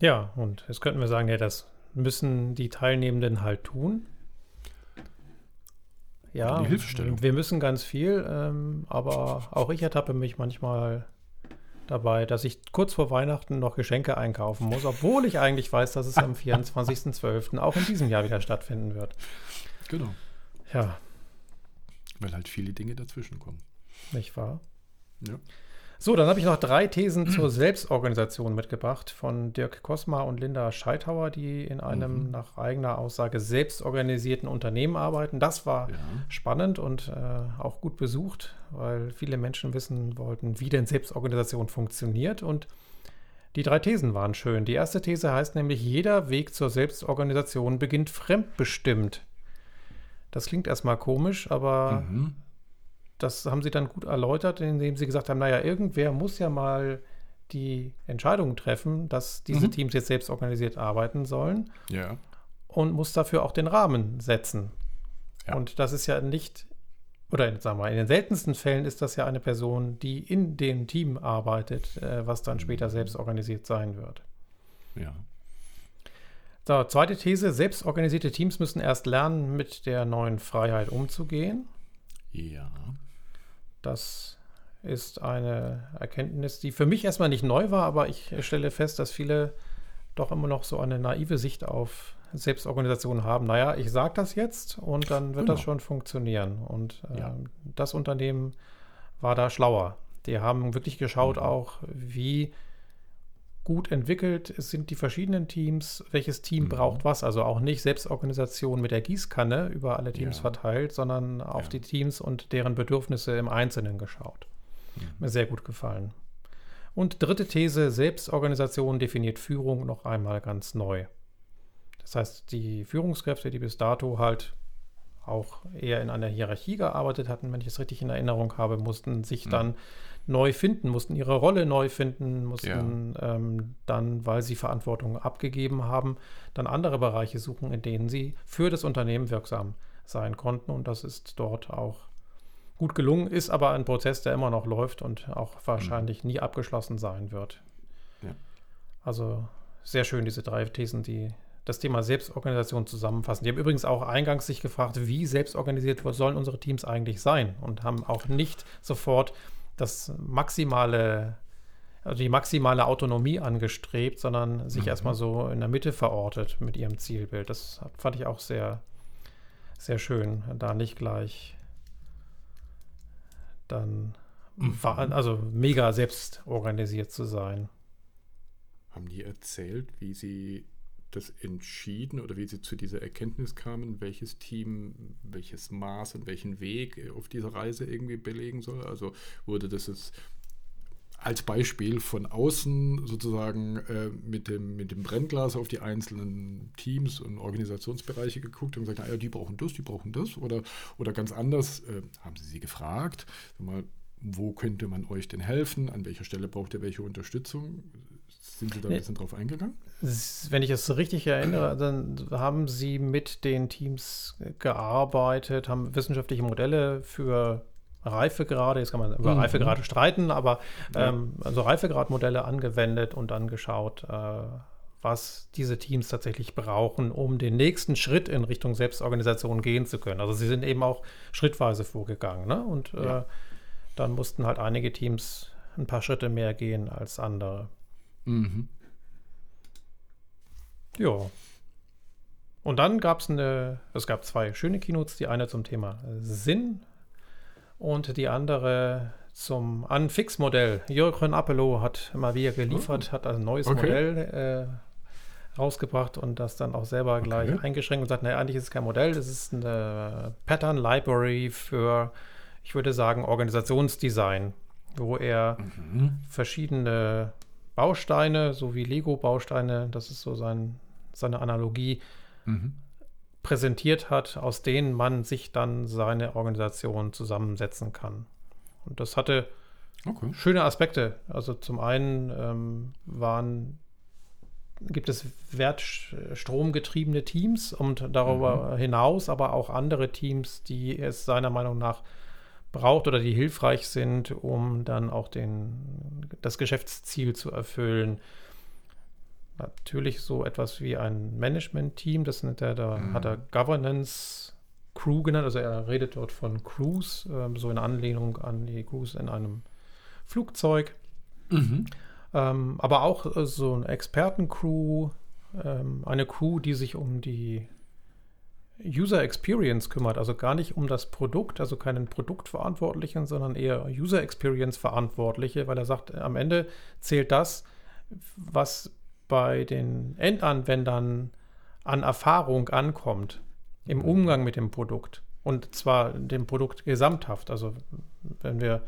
Ja, und jetzt könnten wir sagen, ja, das müssen die Teilnehmenden halt tun. Ja, die Hilfestellung. wir müssen ganz viel, ähm, aber auch ich ertappe mich manchmal dabei, dass ich kurz vor Weihnachten noch Geschenke einkaufen muss, obwohl ich eigentlich weiß, dass es am (laughs) 24.12. auch in diesem Jahr wieder stattfinden wird. Genau. Ja. Weil halt viele Dinge dazwischen kommen. Nicht wahr? Ja. So, dann habe ich noch drei Thesen zur (clears throat) Selbstorganisation mitgebracht von Dirk Kosma und Linda Scheithauer, die in einem mhm. nach eigener Aussage selbstorganisierten Unternehmen arbeiten. Das war ja. spannend und äh, auch gut besucht, weil viele Menschen wissen wollten, wie denn Selbstorganisation funktioniert. Und die drei Thesen waren schön. Die erste These heißt nämlich, jeder Weg zur Selbstorganisation beginnt fremdbestimmt. Das klingt erstmal komisch, aber mhm das haben sie dann gut erläutert, indem sie gesagt haben, naja, irgendwer muss ja mal die Entscheidung treffen, dass diese mhm. Teams jetzt selbst organisiert arbeiten sollen. Ja. Und muss dafür auch den Rahmen setzen. Ja. Und das ist ja nicht, oder sagen wir mal, in den seltensten Fällen ist das ja eine Person, die in dem Team arbeitet, äh, was dann später mhm. selbst organisiert sein wird. Ja. So, zweite These: Selbstorganisierte Teams müssen erst lernen, mit der neuen Freiheit umzugehen. Ja. Das ist eine Erkenntnis, die für mich erstmal nicht neu war, aber ich stelle fest, dass viele doch immer noch so eine naive Sicht auf Selbstorganisation haben. Naja, ich sage das jetzt und dann wird genau. das schon funktionieren. Und äh, ja. das Unternehmen war da schlauer. Die haben wirklich geschaut mhm. auch, wie gut entwickelt sind die verschiedenen Teams, welches Team mhm. braucht was. Also auch nicht Selbstorganisation mit der Gießkanne über alle Teams ja. verteilt, sondern auf ja. die Teams und deren Bedürfnisse im Einzelnen geschaut. Mhm. Mir sehr gut gefallen. Und dritte These, Selbstorganisation definiert Führung noch einmal ganz neu. Das heißt, die Führungskräfte, die bis dato halt auch eher in einer Hierarchie gearbeitet hatten, wenn ich es richtig in Erinnerung habe, mussten sich mhm. dann neu finden, mussten ihre Rolle neu finden, mussten ja. ähm, dann, weil sie Verantwortung abgegeben haben, dann andere Bereiche suchen, in denen sie für das Unternehmen wirksam sein konnten. Und das ist dort auch gut gelungen, ist aber ein Prozess, der immer noch läuft und auch wahrscheinlich mhm. nie abgeschlossen sein wird. Ja. Also sehr schön, diese drei Thesen, die das Thema Selbstorganisation zusammenfassen. Die haben übrigens auch eingangs sich gefragt, wie selbstorganisiert sollen unsere Teams eigentlich sein und haben auch nicht sofort das maximale, also die maximale Autonomie angestrebt, sondern sich mhm. erstmal so in der Mitte verortet mit ihrem Zielbild. Das fand ich auch sehr, sehr schön, da nicht gleich dann mhm. also mega selbst organisiert zu sein. Haben die erzählt, wie sie das entschieden oder wie Sie zu dieser Erkenntnis kamen, welches Team welches Maß und welchen Weg auf dieser Reise irgendwie belegen soll? Also wurde das jetzt als Beispiel von außen sozusagen äh, mit, dem, mit dem Brennglas auf die einzelnen Teams und Organisationsbereiche geguckt und gesagt, naja, die brauchen das, die brauchen das oder, oder ganz anders, äh, haben Sie sie gefragt, mal, wo könnte man euch denn helfen, an welcher Stelle braucht ihr welche Unterstützung? Sind Sie da ein bisschen drauf eingegangen? Wenn ich es richtig erinnere, dann haben Sie mit den Teams gearbeitet, haben wissenschaftliche Modelle für Reifegrade, jetzt kann man über mhm. Reifegrade streiten, aber ja. ähm, also Reifegradmodelle angewendet und dann geschaut, äh, was diese Teams tatsächlich brauchen, um den nächsten Schritt in Richtung Selbstorganisation gehen zu können. Also sie sind eben auch schrittweise vorgegangen. Ne? Und ja. äh, dann mussten halt einige Teams ein paar Schritte mehr gehen als andere. Mhm. Ja. Und dann gab es eine, es gab zwei schöne Keynotes, die eine zum Thema Sinn und die andere zum Unfix-Modell. Jürgen Appelo hat mal wieder geliefert, oh. hat ein neues okay. Modell rausgebracht und das dann auch selber gleich Okay. eingeschränkt und sagt, naja, eigentlich ist es kein Modell, das ist eine Pattern Library für, ich würde sagen, Organisationsdesign, wo er Mhm. verschiedene Bausteine, so wie Lego-Bausteine, das ist so sein, seine Analogie, Mhm. präsentiert hat, aus denen man sich dann seine Organisation zusammensetzen kann. Und das hatte Okay. schöne Aspekte. Also zum einen ähm, waren, gibt es wertstromgetriebene Teams und darüber hinaus aber auch andere Teams, die es seiner Meinung nach braucht oder die hilfreich sind, um dann auch den, das Geschäftsziel zu erfüllen. Natürlich so etwas wie ein Management-Team, das nennt er, da Mhm. hat er Governance Crew genannt, also er redet dort von Crews, ähm, so in Anlehnung an die Crews in einem Flugzeug. Mhm. Ähm, aber auch äh, so eine Expertencrew, ähm, eine Crew, die sich um die User Experience kümmert, also gar nicht um das Produkt, also keinen Produktverantwortlichen, sondern eher User Experience Verantwortliche, weil er sagt, am Ende zählt das, was bei den Endanwendern an Erfahrung ankommt im Umgang mit dem Produkt. Und zwar dem Produkt gesamthaft. Also wenn wir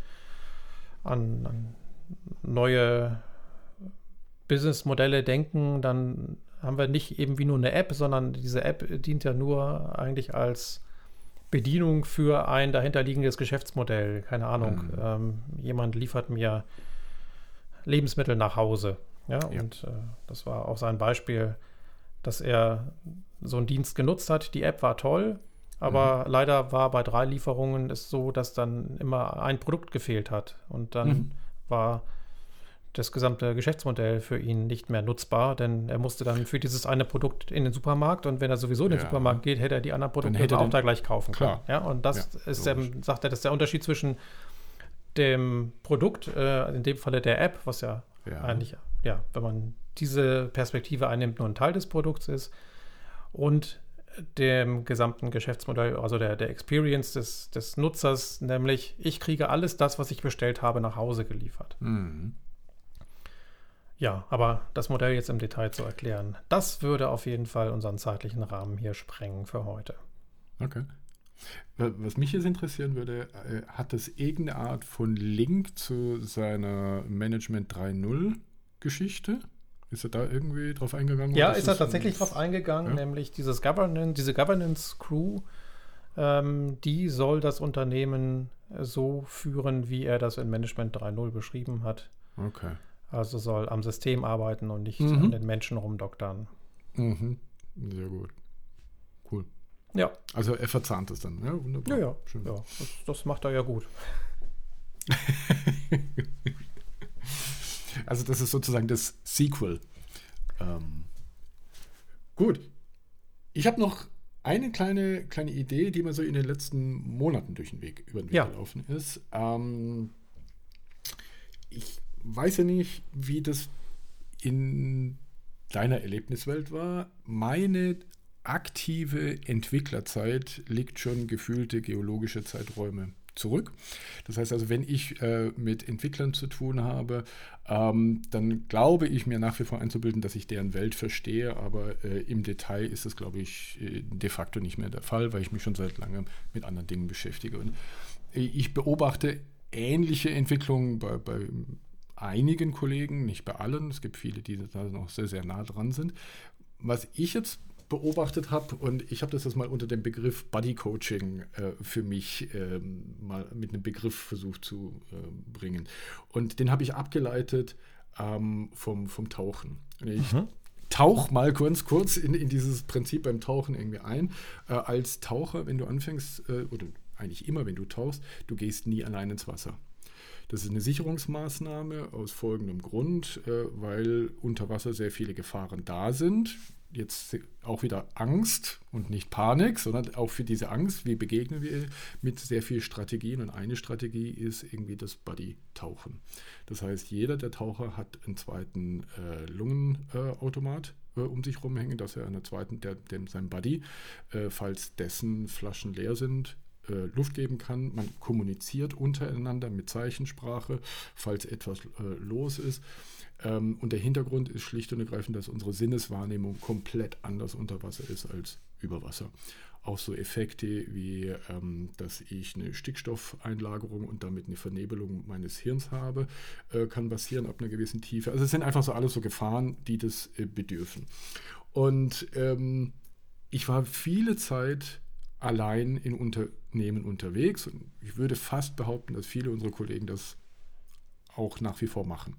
an, an neue Businessmodelle denken, dann haben wir nicht eben wie nur eine App, sondern diese App dient ja nur eigentlich als Bedienung für ein dahinterliegendes Geschäftsmodell. Keine Ahnung. Mhm. Ähm, jemand liefert mir Lebensmittel nach Hause. Ja, Ja. und äh, das war auch sein Beispiel, dass er so einen Dienst genutzt hat. Die App war toll, aber leider war bei drei Lieferungen es so, dass dann immer ein Produkt gefehlt hat. Und dann Mhm. war das gesamte Geschäftsmodell für ihn nicht mehr nutzbar, denn er musste dann für dieses eine Produkt in den Supermarkt und wenn er sowieso in den Ja. Supermarkt geht, hätte er die anderen Produkte hätte auch da gleich kaufen Klar. können. Ja, und das Ja, ist, logisch. sagt er, das ist der Unterschied zwischen dem Produkt, äh, in dem Falle der App, was ja, Ja. eigentlich, ja, wenn man diese Perspektive einnimmt, nur ein Teil des Produkts ist und dem gesamten Geschäftsmodell, also der, der Experience des, des Nutzers, nämlich ich kriege alles das, was ich bestellt habe, nach Hause geliefert. Mhm. Ja, aber das Modell jetzt im Detail zu erklären, das würde auf jeden Fall unseren zeitlichen Rahmen hier sprengen für heute. Okay. Wa- Was mich jetzt interessieren würde, äh, hat das irgendeine Art von Link zu seiner Management 3.0 Geschichte? Ist er da irgendwie drauf eingegangen? Ja, ist er tatsächlich ein- drauf eingegangen, Ja. nämlich dieses Governance, diese Governance Crew, ähm, die soll das Unternehmen äh, so führen, wie er das in Management 3.0 beschrieben hat. Okay. Also soll am System arbeiten und nicht Mhm. an den Menschen rumdoktern. Mhm. Sehr gut. Cool. Ja, Also er verzahnt es dann. Ja, wunderbar. ja, ja. Schön. ja das, das macht er ja gut. (laughs) Also das ist sozusagen das Sequel. Ähm, gut. Ich habe noch eine kleine, kleine Idee, die mir so in den letzten Monaten durch den Weg, über den Weg Ja. gelaufen ist. Ähm, ich weiß ja nicht, wie das in deiner Erlebniswelt war. Meine aktive Entwicklerzeit liegt schon gefühlte geologische Zeiträume zurück. Das heißt also, wenn ich äh, mit Entwicklern zu tun habe, ähm, dann glaube ich mir nach wie vor einzubilden, dass ich deren Welt verstehe, aber äh, im Detail ist das, glaube ich, äh, de facto nicht mehr der Fall, weil ich mich schon seit langem mit anderen Dingen beschäftige. Und äh, ich beobachte ähnliche Entwicklungen bei, bei einigen Kollegen, nicht bei allen. Es gibt viele, die da noch sehr, sehr nah dran sind. Was ich jetzt beobachtet habe und ich habe das jetzt mal unter dem Begriff Body Coaching äh, für mich ähm, mal mit einem Begriff versucht zu äh, bringen. Und den habe ich abgeleitet ähm, vom, vom Tauchen. Und ich tauch mal kurz, kurz in, in dieses Prinzip beim Tauchen irgendwie ein. Äh, als Taucher, wenn du anfängst, äh, oder eigentlich immer, wenn du tauchst, du gehst nie allein ins Wasser. Das ist eine Sicherungsmaßnahme aus folgendem Grund, äh, weil unter Wasser sehr viele Gefahren da sind. Jetzt auch wieder Angst und nicht Panik, sondern auch für diese Angst, wie begegnen wir mit sehr viel Strategien. Und eine Strategie ist irgendwie das Buddy-Tauchen. Das heißt, jeder der Taucher hat einen zweiten äh, Lungenautomat äh, um sich rumhängen, dass er einen zweiten, der, dem sein Buddy, äh, falls dessen Flaschen leer sind, äh, Luft geben kann. Man kommuniziert untereinander mit Zeichensprache, falls etwas äh, los ist. Ähm, und der Hintergrund ist schlicht und ergreifend, dass unsere Sinneswahrnehmung komplett anders unter Wasser ist als über Wasser. Auch so Effekte wie, ähm, dass ich eine Stickstoffeinlagerung und damit eine Vernebelung meines Hirns habe, äh, kann passieren ab einer gewissen Tiefe. Also es sind einfach so alles so Gefahren, die das äh, bedürfen. Und ähm, ich war viele Zeit allein in Unternehmen unterwegs und ich würde fast behaupten, dass viele unserer Kollegen das auch nach wie vor machen.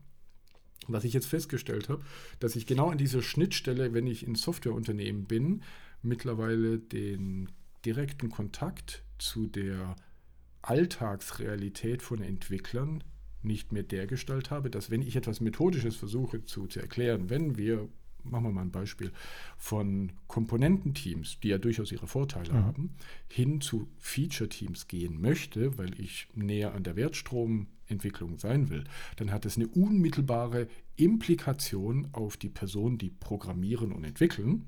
Was ich jetzt festgestellt habe, dass ich genau an dieser Schnittstelle, wenn ich in Softwareunternehmen bin, mittlerweile den direkten Kontakt zu der Alltagsrealität von Entwicklern nicht mehr dergestalt habe, dass wenn ich etwas Methodisches versuche zu, zu erklären, wenn wir machen wir mal ein Beispiel, von Komponententeams, die ja durchaus ihre Vorteile mhm. haben, hin zu Feature-Teams gehen möchte, weil ich näher an der Wertstromentwicklung sein will, dann hat es eine unmittelbare Implikation auf die Personen, die programmieren und entwickeln,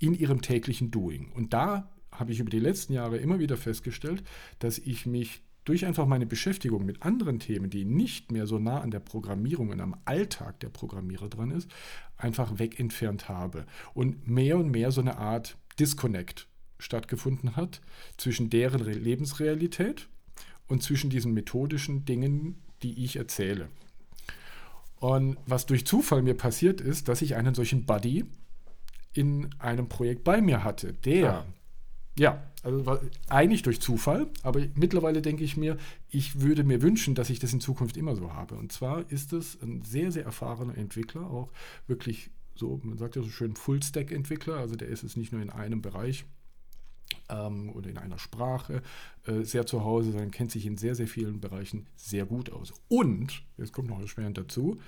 in ihrem täglichen Doing. Und da habe ich über die letzten Jahre immer wieder festgestellt, dass ich mich durch einfach meine Beschäftigung mit anderen Themen, die nicht mehr so nah an der Programmierung und am Alltag der Programmierer dran ist, einfach wegentfernt habe und mehr und mehr so eine Art Disconnect stattgefunden hat zwischen deren Lebensrealität und zwischen diesen methodischen Dingen, die ich erzähle. Und was durch Zufall mir passiert ist, dass ich einen solchen Buddy in einem Projekt bei mir hatte, der ah. Ja, also war eigentlich durch Zufall, aber mittlerweile denke ich mir, ich würde mir wünschen, dass ich das in Zukunft immer so habe. Und zwar ist es ein sehr, sehr erfahrener Entwickler, auch wirklich so, man sagt ja so schön Full-Stack-Entwickler, also der ist es nicht nur in einem Bereich ähm, oder in einer Sprache äh, sehr zu Hause, sondern kennt sich in sehr, sehr vielen Bereichen sehr gut aus. Und, jetzt kommt noch erschwerend dazu,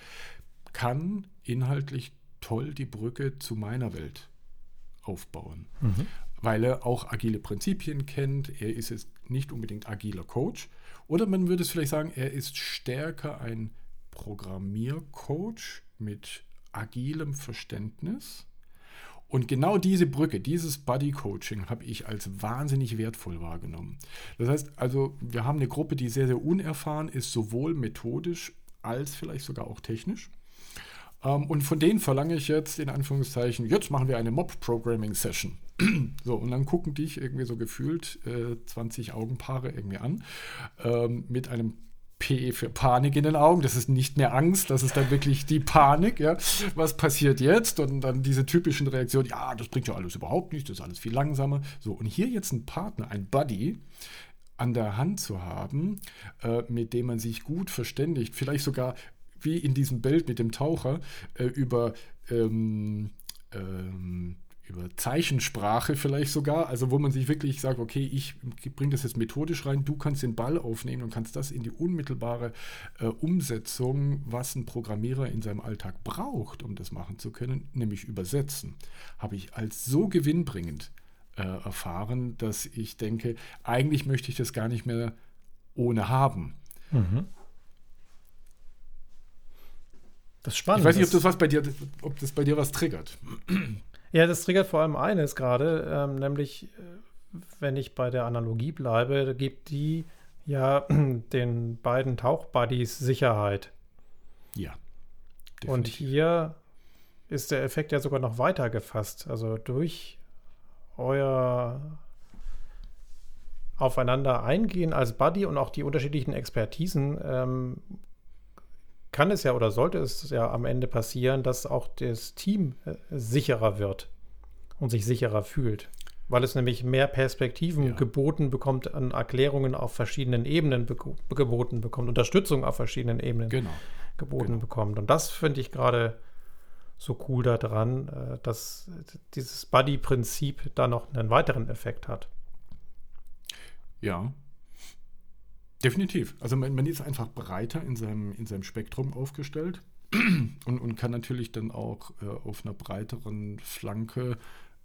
kann inhaltlich toll die Brücke zu meiner Welt aufbauen. Mhm weil er auch agile Prinzipien kennt. Er ist jetzt nicht unbedingt agiler Coach. Oder man würde es vielleicht sagen, er ist stärker ein Programmiercoach mit agilem Verständnis. Und genau diese Brücke, dieses Buddy Coaching habe ich als wahnsinnig wertvoll wahrgenommen. Das heißt also, wir haben eine Gruppe, die sehr, sehr unerfahren ist, sowohl methodisch als vielleicht sogar auch technisch. Ähm, und von denen verlange ich jetzt in Anführungszeichen, jetzt machen wir eine Mob-Programming-Session. (clears throat) so, und dann gucken dich irgendwie so gefühlt äh, 20 Augenpaare irgendwie an ähm, mit einem P für Panik in den Augen. Das ist nicht mehr Angst, das ist dann wirklich die Panik. Ja. Was passiert jetzt? Und dann diese typischen Reaktionen, ja, das bringt ja alles überhaupt nicht, das ist alles viel langsamer. So, und hier jetzt ein Partner, ein Buddy, an der Hand zu haben, äh, mit dem man sich gut verständigt, vielleicht sogar wie in diesem Bild mit dem Taucher, äh, über, ähm, ähm, über Zeichensprache vielleicht sogar, also wo man sich wirklich sagt, okay, ich bringe das jetzt methodisch rein, du kannst den Ball aufnehmen und kannst das in die unmittelbare äh, Umsetzung, was ein Programmierer in seinem Alltag braucht, um das machen zu können, nämlich übersetzen, habe ich als so gewinnbringend äh, erfahren, dass ich denke, eigentlich möchte ich das gar nicht mehr ohne haben. Mhm. Das ist spannend. Ich weiß nicht, ob das was bei dir, ob das bei dir was triggert. Ja, das triggert vor allem eines gerade, ähm, nämlich äh, wenn ich bei der Analogie bleibe, gibt die ja (clears throat) den beiden Tauchbuddies Sicherheit. Ja. Definitiv. Und hier ist der Effekt ja sogar noch weiter gefasst. Also durch euer aufeinander eingehen als Buddy und auch die unterschiedlichen Expertisen ähm, kann es ja oder sollte es ja am Ende passieren, dass auch das Team äh, sicherer wird und sich sicherer fühlt. Weil es nämlich mehr Perspektiven ja. geboten bekommt, an Erklärungen auf verschiedenen Ebenen geboten bekommt, Unterstützung auf verschiedenen Ebenen genau. geboten genau. bekommt. Und das finde ich gerade so cool daran, äh, dass dieses Buddy-Prinzip da noch einen weiteren Effekt hat. Ja, Definitiv. Also man, man, ist einfach breiter in seinem, in seinem Spektrum aufgestellt (clears throat) und, und kann natürlich dann auch äh, auf einer breiteren Flanke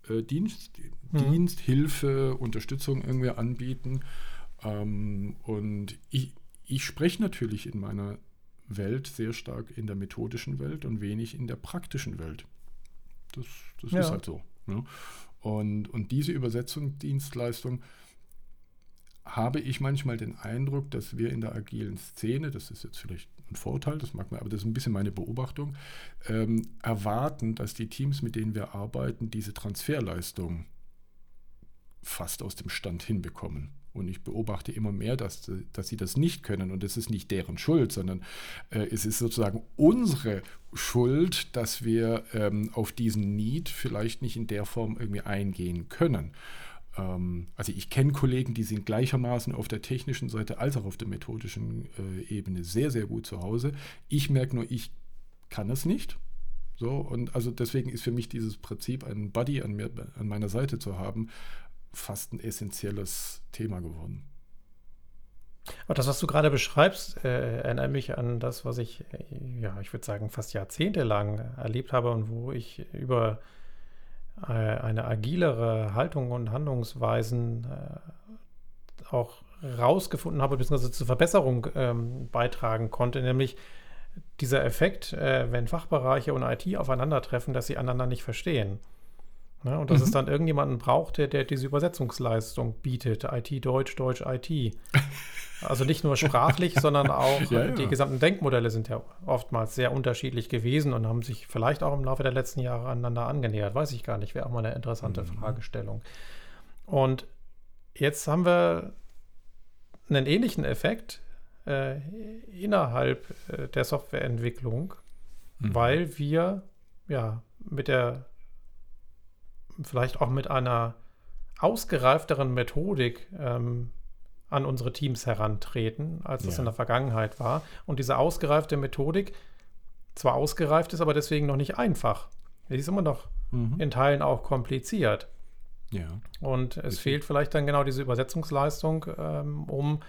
äh, Dienst, mhm. Dienst, Hilfe, Unterstützung irgendwie anbieten. Ähm, und ich, ich spreche natürlich in meiner Welt sehr stark in der methodischen Welt und wenig in der praktischen Welt. Das, das ja. ist halt so. Ne? Und, und diese Übersetzungsdienstleistung habe ich manchmal den Eindruck, dass wir in der agilen Szene, das ist jetzt vielleicht ein Vorteil, das mag man, aber das ist ein bisschen meine Beobachtung, ähm, erwarten, dass die Teams, mit denen wir arbeiten, diese Transferleistung fast aus dem Stand hinbekommen. Und ich beobachte immer mehr, dass, dass sie das nicht können. Und es ist nicht deren Schuld, sondern äh, es ist sozusagen unsere Schuld, dass wir ähm, auf diesen Need vielleicht nicht in der Form irgendwie eingehen können. Ähm, also ich kenne Kollegen, die sind gleichermaßen auf der technischen Seite als auch auf der methodischen äh, Ebene sehr, sehr gut zu Hause. Ich merke nur, ich kann es nicht. So, und also deswegen ist für mich dieses Prinzip, einen Buddy an, mir, an meiner Seite zu haben, fast ein essentielles Thema geworden. Aber das, was du gerade beschreibst, äh, erinnert mich an das, was ich, äh, ja, ich würde sagen, fast jahrzehntelang erlebt habe und wo ich über äh, eine agilere Haltung und Handlungsweisen äh, auch rausgefunden habe, beziehungsweise zur Verbesserung ähm, beitragen konnte, nämlich dieser Effekt, äh, wenn Fachbereiche und IT aufeinandertreffen, dass sie einander nicht verstehen. Ne? Und dass mhm. es dann irgendjemanden braucht, der, der diese Übersetzungsleistung bietet. IT Deutsch, Deutsch IT. (laughs) Also nicht nur sprachlich, (laughs) sondern auch ja, ja. die gesamten Denkmodelle sind ja oftmals sehr unterschiedlich gewesen und haben sich vielleicht auch im Laufe der letzten Jahre aneinander angenähert. Weiß ich gar nicht, wäre auch mal eine interessante mhm. Fragestellung. Und jetzt haben wir einen ähnlichen Effekt äh, innerhalb äh, der Softwareentwicklung, mhm. weil wir ja mit der vielleicht auch mit einer ausgereifteren Methodik ähm, an unsere Teams herantreten, als das ja. in der Vergangenheit war. Und diese ausgereifte Methodik zwar ausgereift ist, aber deswegen noch nicht einfach. Sie ist immer noch mhm. in Teilen auch kompliziert. Ja. Und es Richtig. fehlt vielleicht dann genau diese Übersetzungsleistung, ähm, um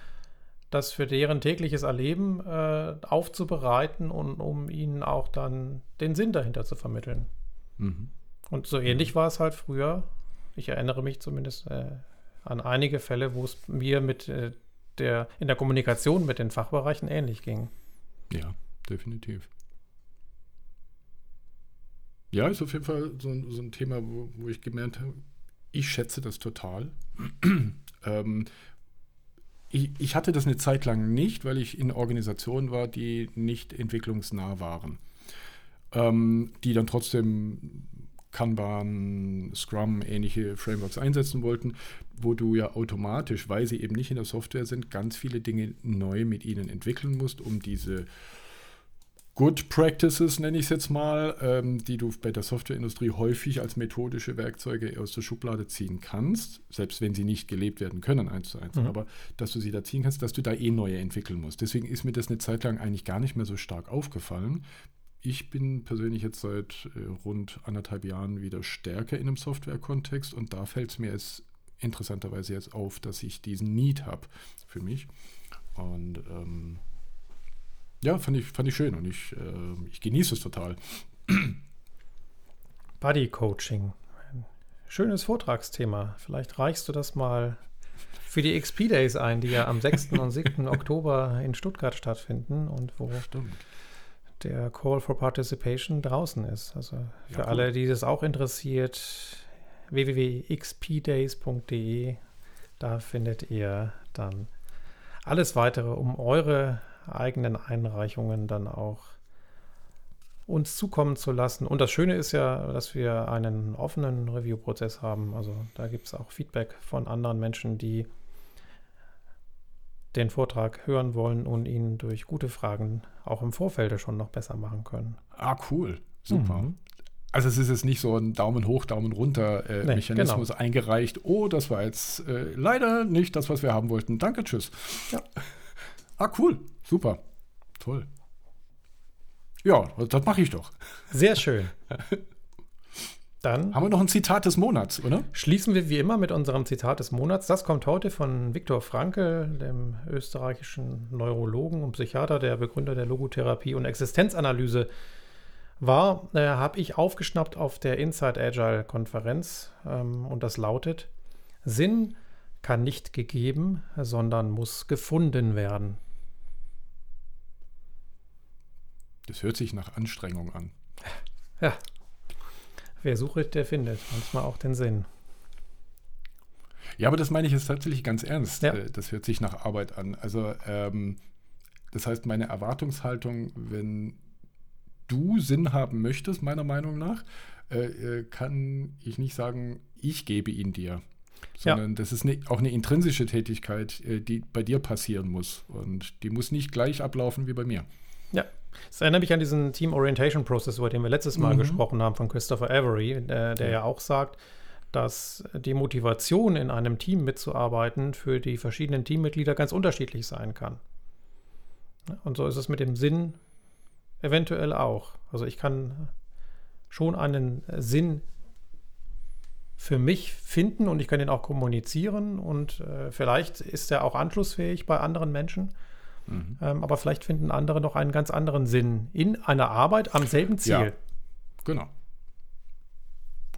das für deren tägliches Erleben äh, aufzubereiten und um ihnen auch dann den Sinn dahinter zu vermitteln. Mhm. Und so ähnlich war es halt früher. Ich erinnere mich zumindest äh, an einige Fälle, wo es mir mit äh, der in der Kommunikation mit den Fachbereichen ähnlich ging. Ja, definitiv. Ja, ist auf jeden Fall so, so ein Thema, wo, wo, ich gemerkt habe, ich schätze das total. (clears throat) ähm, ich, ich, hatte das eine Zeit lang nicht, weil ich in Organisationen war, die nicht entwicklungsnah waren. Ähm, die dann trotzdem Kanban, Scrum, ähnliche Frameworks einsetzen wollten, wo du ja automatisch, weil sie eben nicht in der Software sind, ganz viele Dinge neu mit ihnen entwickeln musst, um diese Good Practices, nenne ich es jetzt mal, ähm, die du bei der Softwareindustrie häufig als methodische Werkzeuge aus der Schublade ziehen kannst, selbst wenn sie nicht gelebt werden können, eins zu eins, mhm. aber dass du sie da ziehen kannst, dass du da eh neue entwickeln musst. Deswegen ist mir das eine Zeit lang eigentlich gar nicht mehr so stark aufgefallen, ich bin persönlich jetzt seit äh, rund anderthalb Jahren wieder stärker in einem Software-Kontext und da fällt es mir jetzt interessanterweise jetzt auf, dass ich diesen Need habe für mich. Und ähm, ja, fand ich, fand ich schön und ich, äh, ich genieße es total. (clears throat) Body Coaching. Ein schönes Vortragsthema. Vielleicht reichst du das mal für die XP Days ein, die ja am 6. und 7. (laughs) Oktober in Stuttgart stattfinden und wo Stimmt der Call for Participation draußen ist. Also für ja, cool. alle, die das auch interessiert, www.xpdays.de, da findet ihr dann alles weitere, um eure eigenen Einreichungen dann auch uns zukommen zu lassen. Und das Schöne ist ja, dass wir einen offenen Review-Prozess haben. Also da gibt es auch Feedback von anderen Menschen, die den Vortrag hören wollen und ihn durch gute Fragen auch im Vorfeld schon noch besser machen können. Ah, cool. Super. Mhm. Also es ist jetzt nicht so ein Daumen hoch, Daumen runter äh, nee, Mechanismus genau. eingereicht. Oh, das war jetzt äh, leider nicht das, was wir haben wollten. Danke, tschüss. Ja. Ah, cool. Super. Toll. Ja, das mache ich doch. Sehr schön. (laughs) Dann haben wir noch ein Zitat des Monats, oder? Schließen wir wie immer mit unserem Zitat des Monats. Das kommt heute von Viktor Frankl, dem österreichischen Neurologen und Psychiater, der Begründer der Logotherapie und Existenzanalyse war, äh, habe ich aufgeschnappt auf der Inside Agile Konferenz ähm, und das lautet: Sinn kann nicht gegeben, sondern muss gefunden werden. Das hört sich nach Anstrengung an. Ja, Wer sucht, der findet. Manchmal auch den Sinn. Ja, aber das meine ich jetzt tatsächlich ganz ernst. Ja. Äh, Das hört sich nach Arbeit an. Also, ähm, das heißt, meine Erwartungshaltung, wenn du Sinn haben möchtest, meiner Meinung nach, äh, äh, kann ich nicht sagen, ich gebe ihn dir. Sondern das ist ne, auch eine intrinsische Tätigkeit, äh, die bei dir passieren muss. Und die muss nicht gleich ablaufen wie bei mir. Ja. Das erinnert mich an diesen Team Orientation Process, über den wir letztes Mal Mhm. gesprochen haben, von Christopher Avery, äh, der ja auch sagt, dass die Motivation in einem Team mitzuarbeiten für die verschiedenen Teammitglieder ganz unterschiedlich sein kann. Und so ist es mit dem Sinn eventuell auch. Also ich kann schon einen Sinn für mich finden und ich kann ihn auch kommunizieren und äh, vielleicht ist er auch anschlussfähig bei anderen Menschen. Mhm. Ähm, aber vielleicht finden andere noch einen ganz anderen Sinn in einer Arbeit am selben Ziel. Ja. Genau.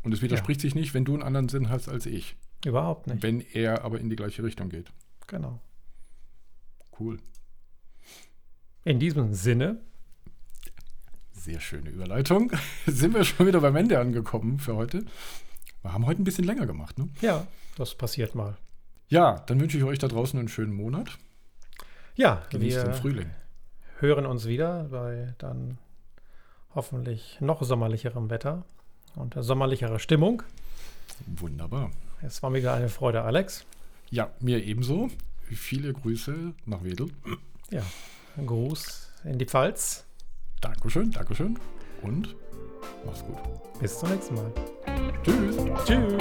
Und es widerspricht sich nicht, wenn du einen anderen Sinn hast als ich. Überhaupt nicht. Wenn er aber in die gleiche Richtung geht. Genau. Cool. In diesem Sinne, Sehr schöne Überleitung. (laughs) Sind wir schon wieder beim Ende angekommen für heute. Wir haben heute ein bisschen länger gemacht, ne? ja, das passiert mal. Ja, dann wünsche ich euch da draußen einen schönen Monat. Ja, Genießt den wir Frühling. hören uns wieder bei dann hoffentlich noch sommerlicherem Wetter und sommerlicherer Stimmung. Wunderbar. Es war mir wieder eine Freude, Alex. Ja, mir ebenso. Viele Grüße nach Wedel. Ja, ein Gruß in die Pfalz. Dankeschön, Dankeschön. Und mach's gut. Bis zum nächsten Mal. Tschüss. Tschüss.